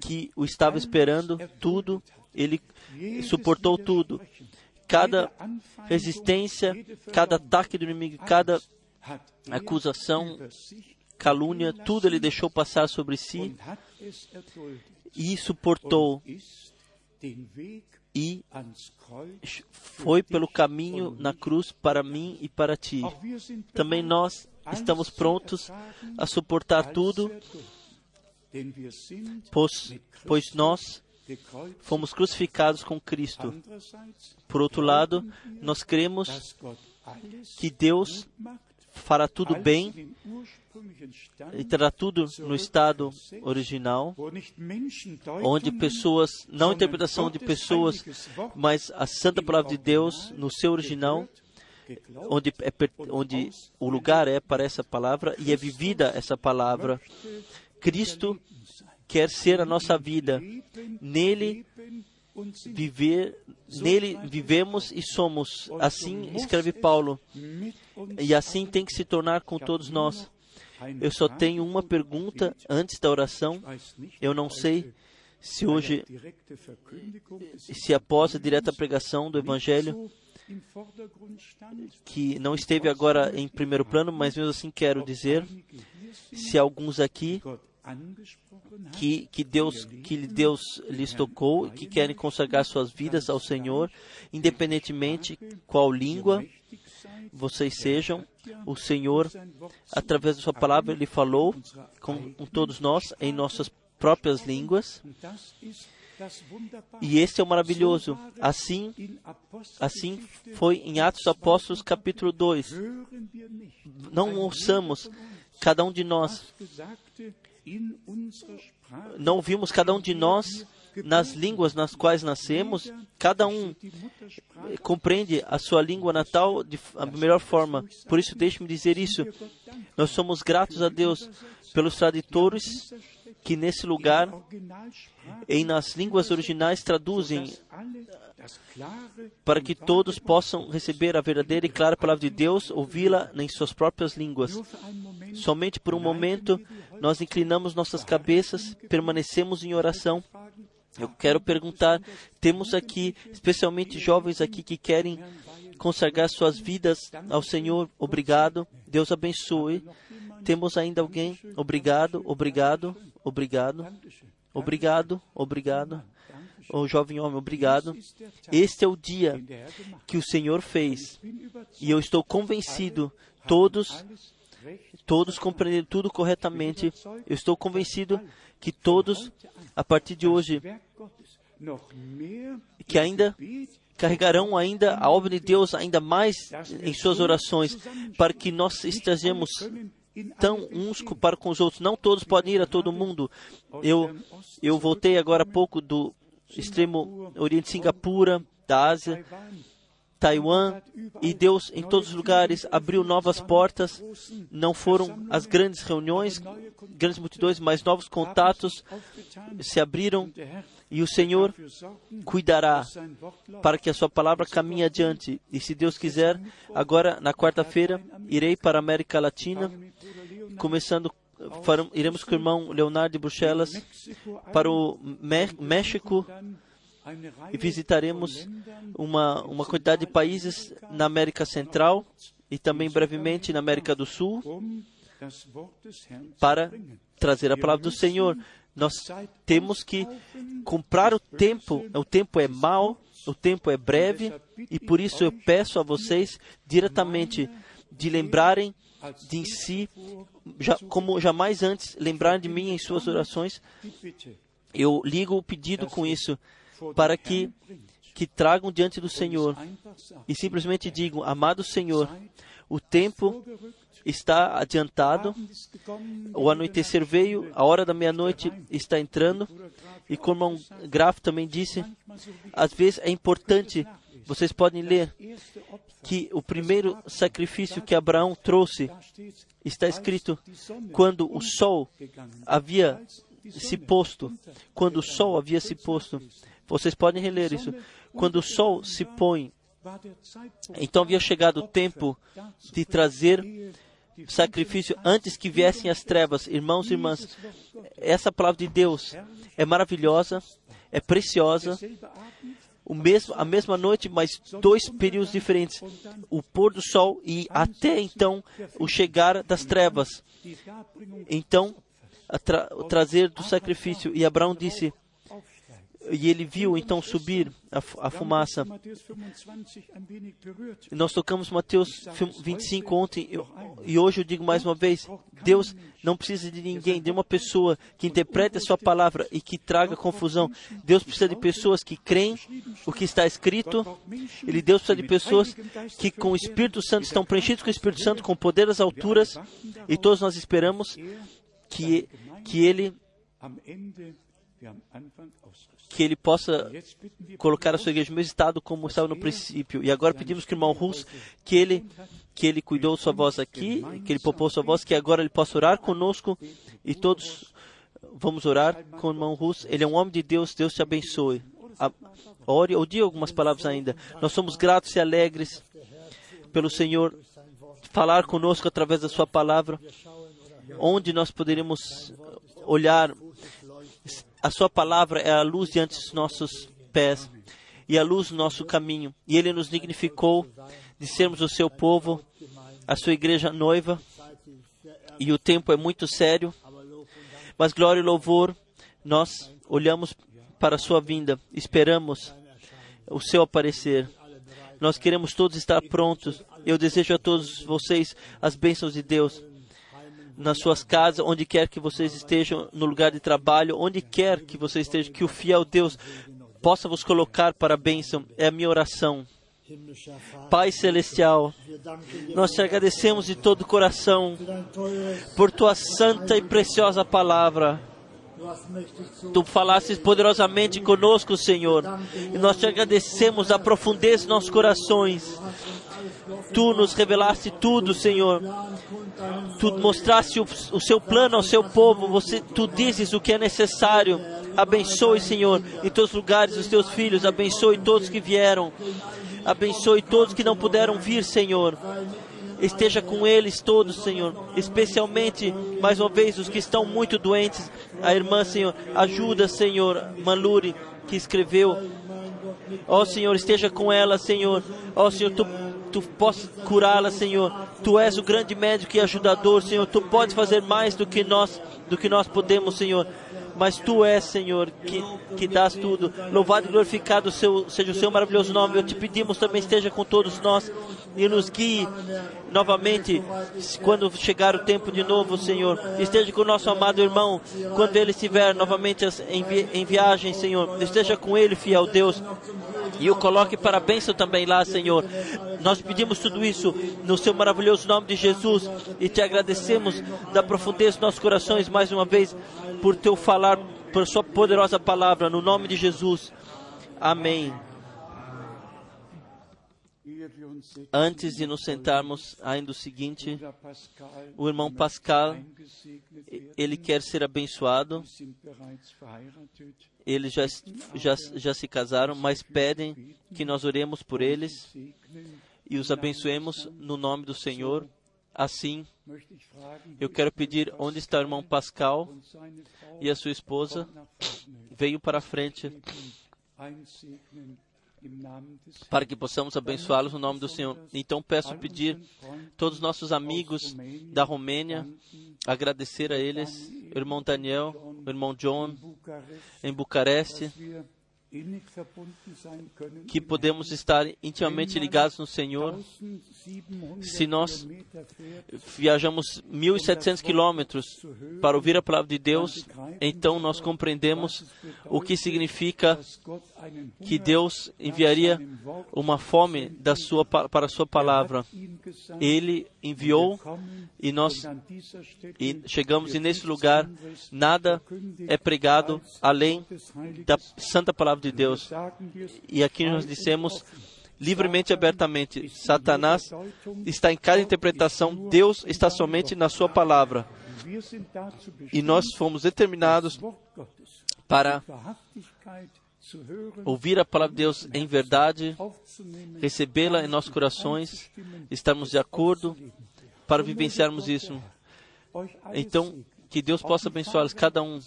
que o estava esperando, tudo, ele suportou tudo. Cada resistência, cada ataque do inimigo, cada acusação, calúnia, tudo ele deixou passar sobre si e suportou e foi pelo caminho na cruz para mim e para ti. Também nós estamos prontos a suportar tudo, pois, pois nós fomos crucificados com Cristo. Por outro lado, nós cremos que Deus fará tudo bem e terá tudo no estado original, onde pessoas, não interpretação de pessoas, mas a santa palavra de Deus no seu original, onde, é, onde o lugar é para essa palavra e é vivida essa palavra. Cristo quer ser a nossa vida. Nele viver, nele vivemos e somos. Assim escreve Paulo. E assim tem que se tornar com todos nós. Eu só tenho uma pergunta antes da oração. Eu não sei se hoje, se após a direta pregação do Evangelho, que não esteve agora em primeiro plano, mas mesmo assim quero dizer, se alguns aqui que, que Deus que Deus lhes tocou, que querem consagrar suas vidas ao Senhor, independentemente qual língua vocês sejam, o Senhor, através da sua palavra, ele falou com, com todos nós em nossas próprias línguas, e esse é o maravilhoso. Assim, assim foi em Atos Apóstolos capítulo 2. hören wir nicht Não ouçamos cada um de nós, não ouvimos cada um de nós nas línguas nas quais nascemos, cada um Muttersprache compreende a sua língua natal de a melhor forma. Por isso, deixe-me dizer isso. Nós somos gratos a Deus pelos tradutores que nesse lugar, em nas línguas originais, traduzem para que todos possam receber a verdadeira e clara palavra de Deus, ouvi-la em suas próprias línguas. Somente por um momento, nós inclinamos nossas cabeças, permanecemos em oração. Eu quero perguntar: temos aqui, especialmente jovens aqui que querem consagrar suas vidas ao Senhor. Obrigado. Deus abençoe. Temos ainda alguém? Obrigado, obrigado, obrigado, obrigado, obrigado. O jovem homem, obrigado. Este é o dia que o Senhor fez. E eu estou convencido, todos, todos compreenderam tudo corretamente. Eu estou convencido que todos, a partir de hoje, que ainda carregarão ainda a obra de Deus ainda mais em suas orações, para que nós estejamos tão uns para com os outros. Não todos podem ir a todo mundo. Eu, eu voltei agora há pouco do extremo Oriente, Singapura, da Ásia, Taiwan, e Deus em todos os lugares abriu novas portas. Não foram as grandes reuniões, grandes multidões, mas novos contatos se abriram e o Senhor cuidará para que a sua palavra caminhe adiante. E se Deus quiser, agora na quarta-feira irei para a América Latina, começando faram- iremos com o irmão Leonardo de Bruxelas para o Mé- México e visitaremos uma, uma quantidade de países na América Central e também brevemente na América do Sul para trazer a palavra do Senhor. Nós temos que comprar o tempo. O tempo é mau, o tempo é breve e por isso eu peço a vocês diretamente de lembrarem de si, já, como jamais antes lembrarem de mim em suas orações. Eu ligo o pedido com isso para que que tragam diante do Senhor e simplesmente digam: Amado Senhor, o tempo está adiantado, o anoitecer veio, a hora da meia-noite está entrando, e como o irmão Graf também disse, às vezes é importante, vocês podem ler, que o primeiro sacrifício que Abraão trouxe está escrito quando o sol havia se posto, quando o sol havia se posto. Vocês podem reler isso. Quando o sol se põe, então havia chegado o tempo de trazer sacrifício antes que viessem as trevas. Irmãos e irmãs, essa palavra de Deus é maravilhosa, é preciosa. O mesmo, a mesma noite, mas dois períodos diferentes. O pôr do sol e até então o chegar das trevas. Então, tra o trazer do sacrifício. E Abraão disse, e ele viu então subir a, fu- a fumaça. Nós tocamos Mateus 25 ontem e hoje eu digo mais uma vez: Deus não precisa de ninguém, de uma pessoa que interprete a sua palavra e que traga confusão. Deus precisa de pessoas que creem o que está escrito. Ele Deus precisa de pessoas que com o Espírito Santo estão preenchidos com o Espírito Santo, com poder das alturas. E todos nós esperamos que que ele que ele possa colocar a sua igreja no mesmo estado como estava no princípio. E agora pedimos que o irmão Rus, que ele, que ele cuidou sua voz aqui, que ele poupou sua voz, que agora ele possa orar conosco e todos vamos orar com o irmão Rus. Ele é um homem de Deus, Deus te abençoe. A, ore ou diga algumas palavras ainda. Nós somos gratos e alegres pelo Senhor falar conosco através da sua palavra, onde nós poderíamos olhar a sua palavra é a luz diante dos nossos pés e a luz do nosso caminho. E ele nos dignificou de sermos o seu povo, a sua igreja noiva. E o tempo é muito sério. Mas glória e louvor, nós olhamos para a sua vinda, esperamos o seu aparecer. Nós queremos todos estar prontos. Eu desejo a todos vocês as bênçãos de Deus nas suas casas, onde quer que vocês estejam, no lugar de trabalho, onde quer que vocês estejam, que o fiel Deus possa vos colocar para a bênção. É a minha oração. Pai Celestial, nós te agradecemos de todo o coração por tua santa e preciosa palavra. Tu falasses poderosamente conosco, Senhor, e nós te agradecemos a profundeza de nossos corações. Tu nos revelaste tudo, Senhor. Tu mostraste o, o seu plano ao seu povo. Você, tu dizes o que é necessário. Abençoe, Senhor, em todos os lugares os teus filhos. Abençoe todos que vieram. Abençoe todos que não puderam vir, Senhor. Esteja com eles todos, Senhor. Especialmente, mais uma vez, os que estão muito doentes. A irmã, Senhor, ajuda, Senhor, Maluri, que escreveu. Ó Senhor, esteja com ela, Senhor. Ó Senhor, tu tu possa curá-la, Senhor. Tu és o grande médico e ajudador, Senhor. Tu podes fazer mais do que nós, do que nós podemos, Senhor. Mas tu és, Senhor, que, que dás tudo. Louvado e glorificado seu, seja o seu maravilhoso nome. Eu te pedimos também esteja com todos nós e nos guie novamente quando chegar o tempo de novo, Senhor. Esteja com o nosso amado irmão quando ele estiver novamente em, vi em viagem, Senhor. Esteja com ele, fiel Deus. E o coloque para a bênção também lá, Senhor. Nós pedimos tudo isso no seu maravilhoso nome de Jesus e te agradecemos da profundeza dos nossos corações mais uma vez por teu falar, por sua poderosa palavra, no nome de Jesus. Amém. Antes de nos sentarmos, ainda o seguinte, o irmão Pascal, ele quer ser abençoado. Eles já, já, já se casaram, mas pedem que nós oremos por eles e os abençoemos no nome do Senhor. Assim, eu quero pedir onde está o irmão Pascal e a sua esposa. Veio para a frente para que possamos abençoá-los no nome do Senhor. Então peço pedir todos os nossos amigos da Romênia, agradecer a eles, o irmão Daniel, o irmão John, em Bucareste, que podemos estar intimamente ligados no Senhor. Se nós viajamos 1.700 quilômetros para ouvir a palavra de Deus, então nós compreendemos o que significa que Deus enviaria uma fome da sua, para a sua palavra. Ele enviou e nós e chegamos e nesse lugar nada é pregado além da santa palavra de Deus. E aqui nós dissemos livremente e abertamente: Satanás está em cada interpretação, Deus está somente na Sua palavra. E nós fomos determinados para ouvir a palavra de Deus em verdade, recebê-la em nossos corações, estarmos de acordo para vivenciarmos isso. Então, que Deus possa abençoá-los, cada um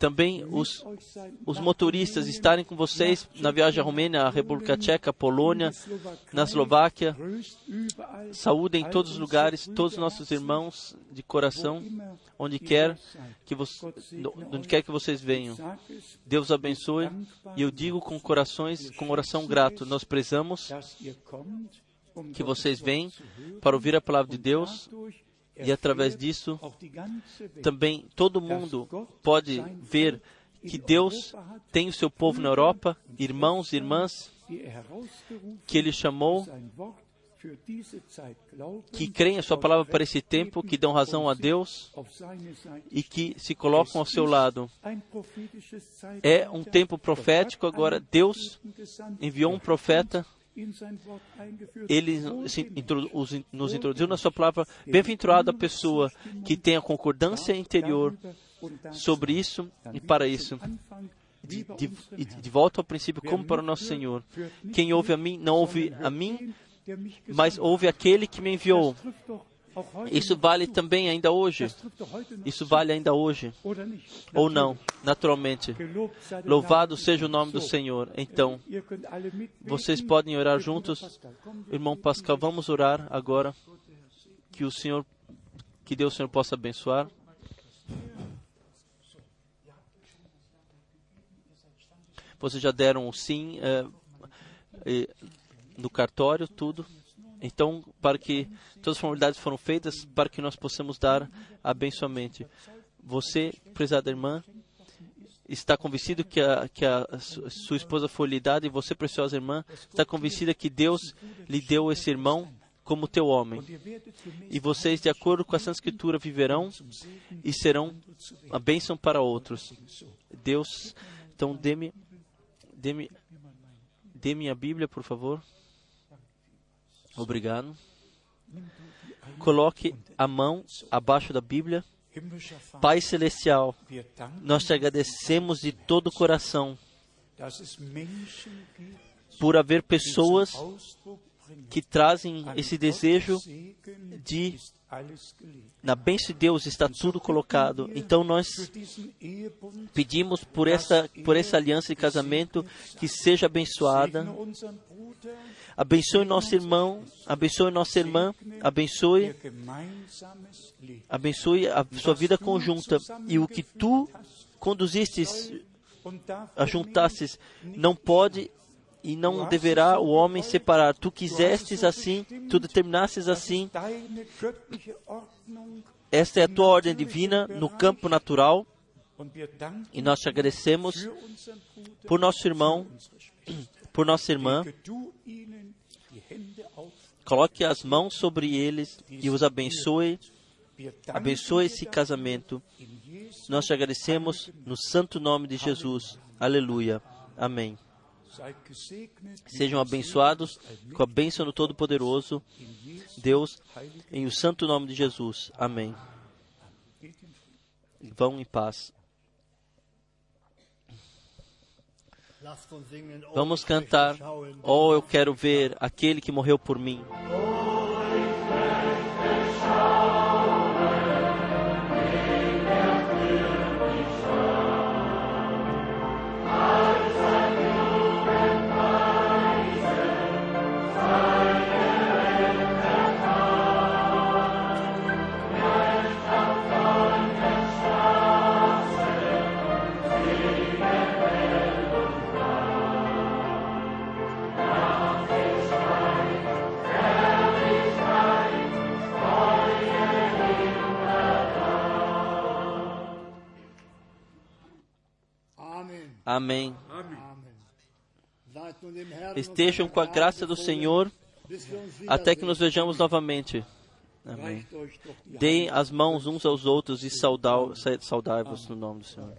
também os, os motoristas estarem com vocês na viagem à Romênia, à República Tcheca, Polônia, na Eslováquia. Saúde em todos os lugares, todos os nossos irmãos de coração, onde quer que, onde quer que vocês venham. Deus abençoe. E eu digo com corações, com oração grato, nós prezamos que vocês venham para ouvir a palavra de Deus e através disso, também todo mundo pode ver que Deus tem o seu povo na Europa, irmãos e irmãs, que Ele chamou, que creem a Sua palavra para esse tempo, que dão razão a Deus e que se colocam ao seu lado. É um tempo profético agora. Deus enviou um profeta ele nos introduziu na sua palavra, bem-aventurada a pessoa que tem a concordância interior sobre isso e para isso. De, de, de, volta ao princípio, como para o nosso Senhor. Quem ouve a mim, não ouve a mim, mas ouve aquele que me enviou. Isso vale também ainda hoje. Isso vale ainda hoje. Ou não, naturalmente. Louvado seja o nome do Senhor. Então, vocês podem orar juntos. Irmão Pascal, vamos orar agora. Que o Senhor, que Deus Senhor possa abençoar. Vocês já deram o sim é, no cartório, tudo. Então, para que todas as formalidades foram feitas, para que nós possamos dar abençoamento. Você, prezada irmã, está convencido que a, que a sua esposa foi lhe dada e você, preciosa irmã, está convencida que Deus lhe deu esse irmão como teu homem. E vocês, de acordo com a Santa Escritura, viverão e serão a bênção para outros. Deus, então dê-me dê-me dê-me a Bíblia, por favor. Obrigado. Coloque a mão abaixo da Bíblia. Pai Celestial, nós te agradecemos de todo o coração por haver pessoas que trazem esse desejo de na bênção de Deus está tudo colocado. Então nós pedimos por essa por essa aliança de casamento que seja abençoada. Abençoe nosso irmão, abençoe nossa irmã, abençoe, abençoe a sua vida conjunta e o que tu conduzistes, ajuntastes, não pode e não deverá o homem separar. Tu quisestes assim, tu determinastes assim. Esta é a tua ordem divina no campo natural e nós te agradecemos por nosso irmão. Por nossa irmã. Coloque as mãos sobre eles e os abençoe. Abençoe esse casamento. Nós te agradecemos no santo nome de Jesus. Aleluia. Amém. Sejam abençoados com a bênção do Todo-Poderoso Deus, em o santo nome de Jesus. Amém. Vão em paz. Lasst uns singen, oh, Vamos ich cantar. Oh, eu quero ver aquele que morreu por mim. Amen. Amém. Estejam com a graça do Senhor até que nos vejamos novamente. Amém. Deem as mãos uns aos outros e saudai- saudai-vos no nome do Senhor.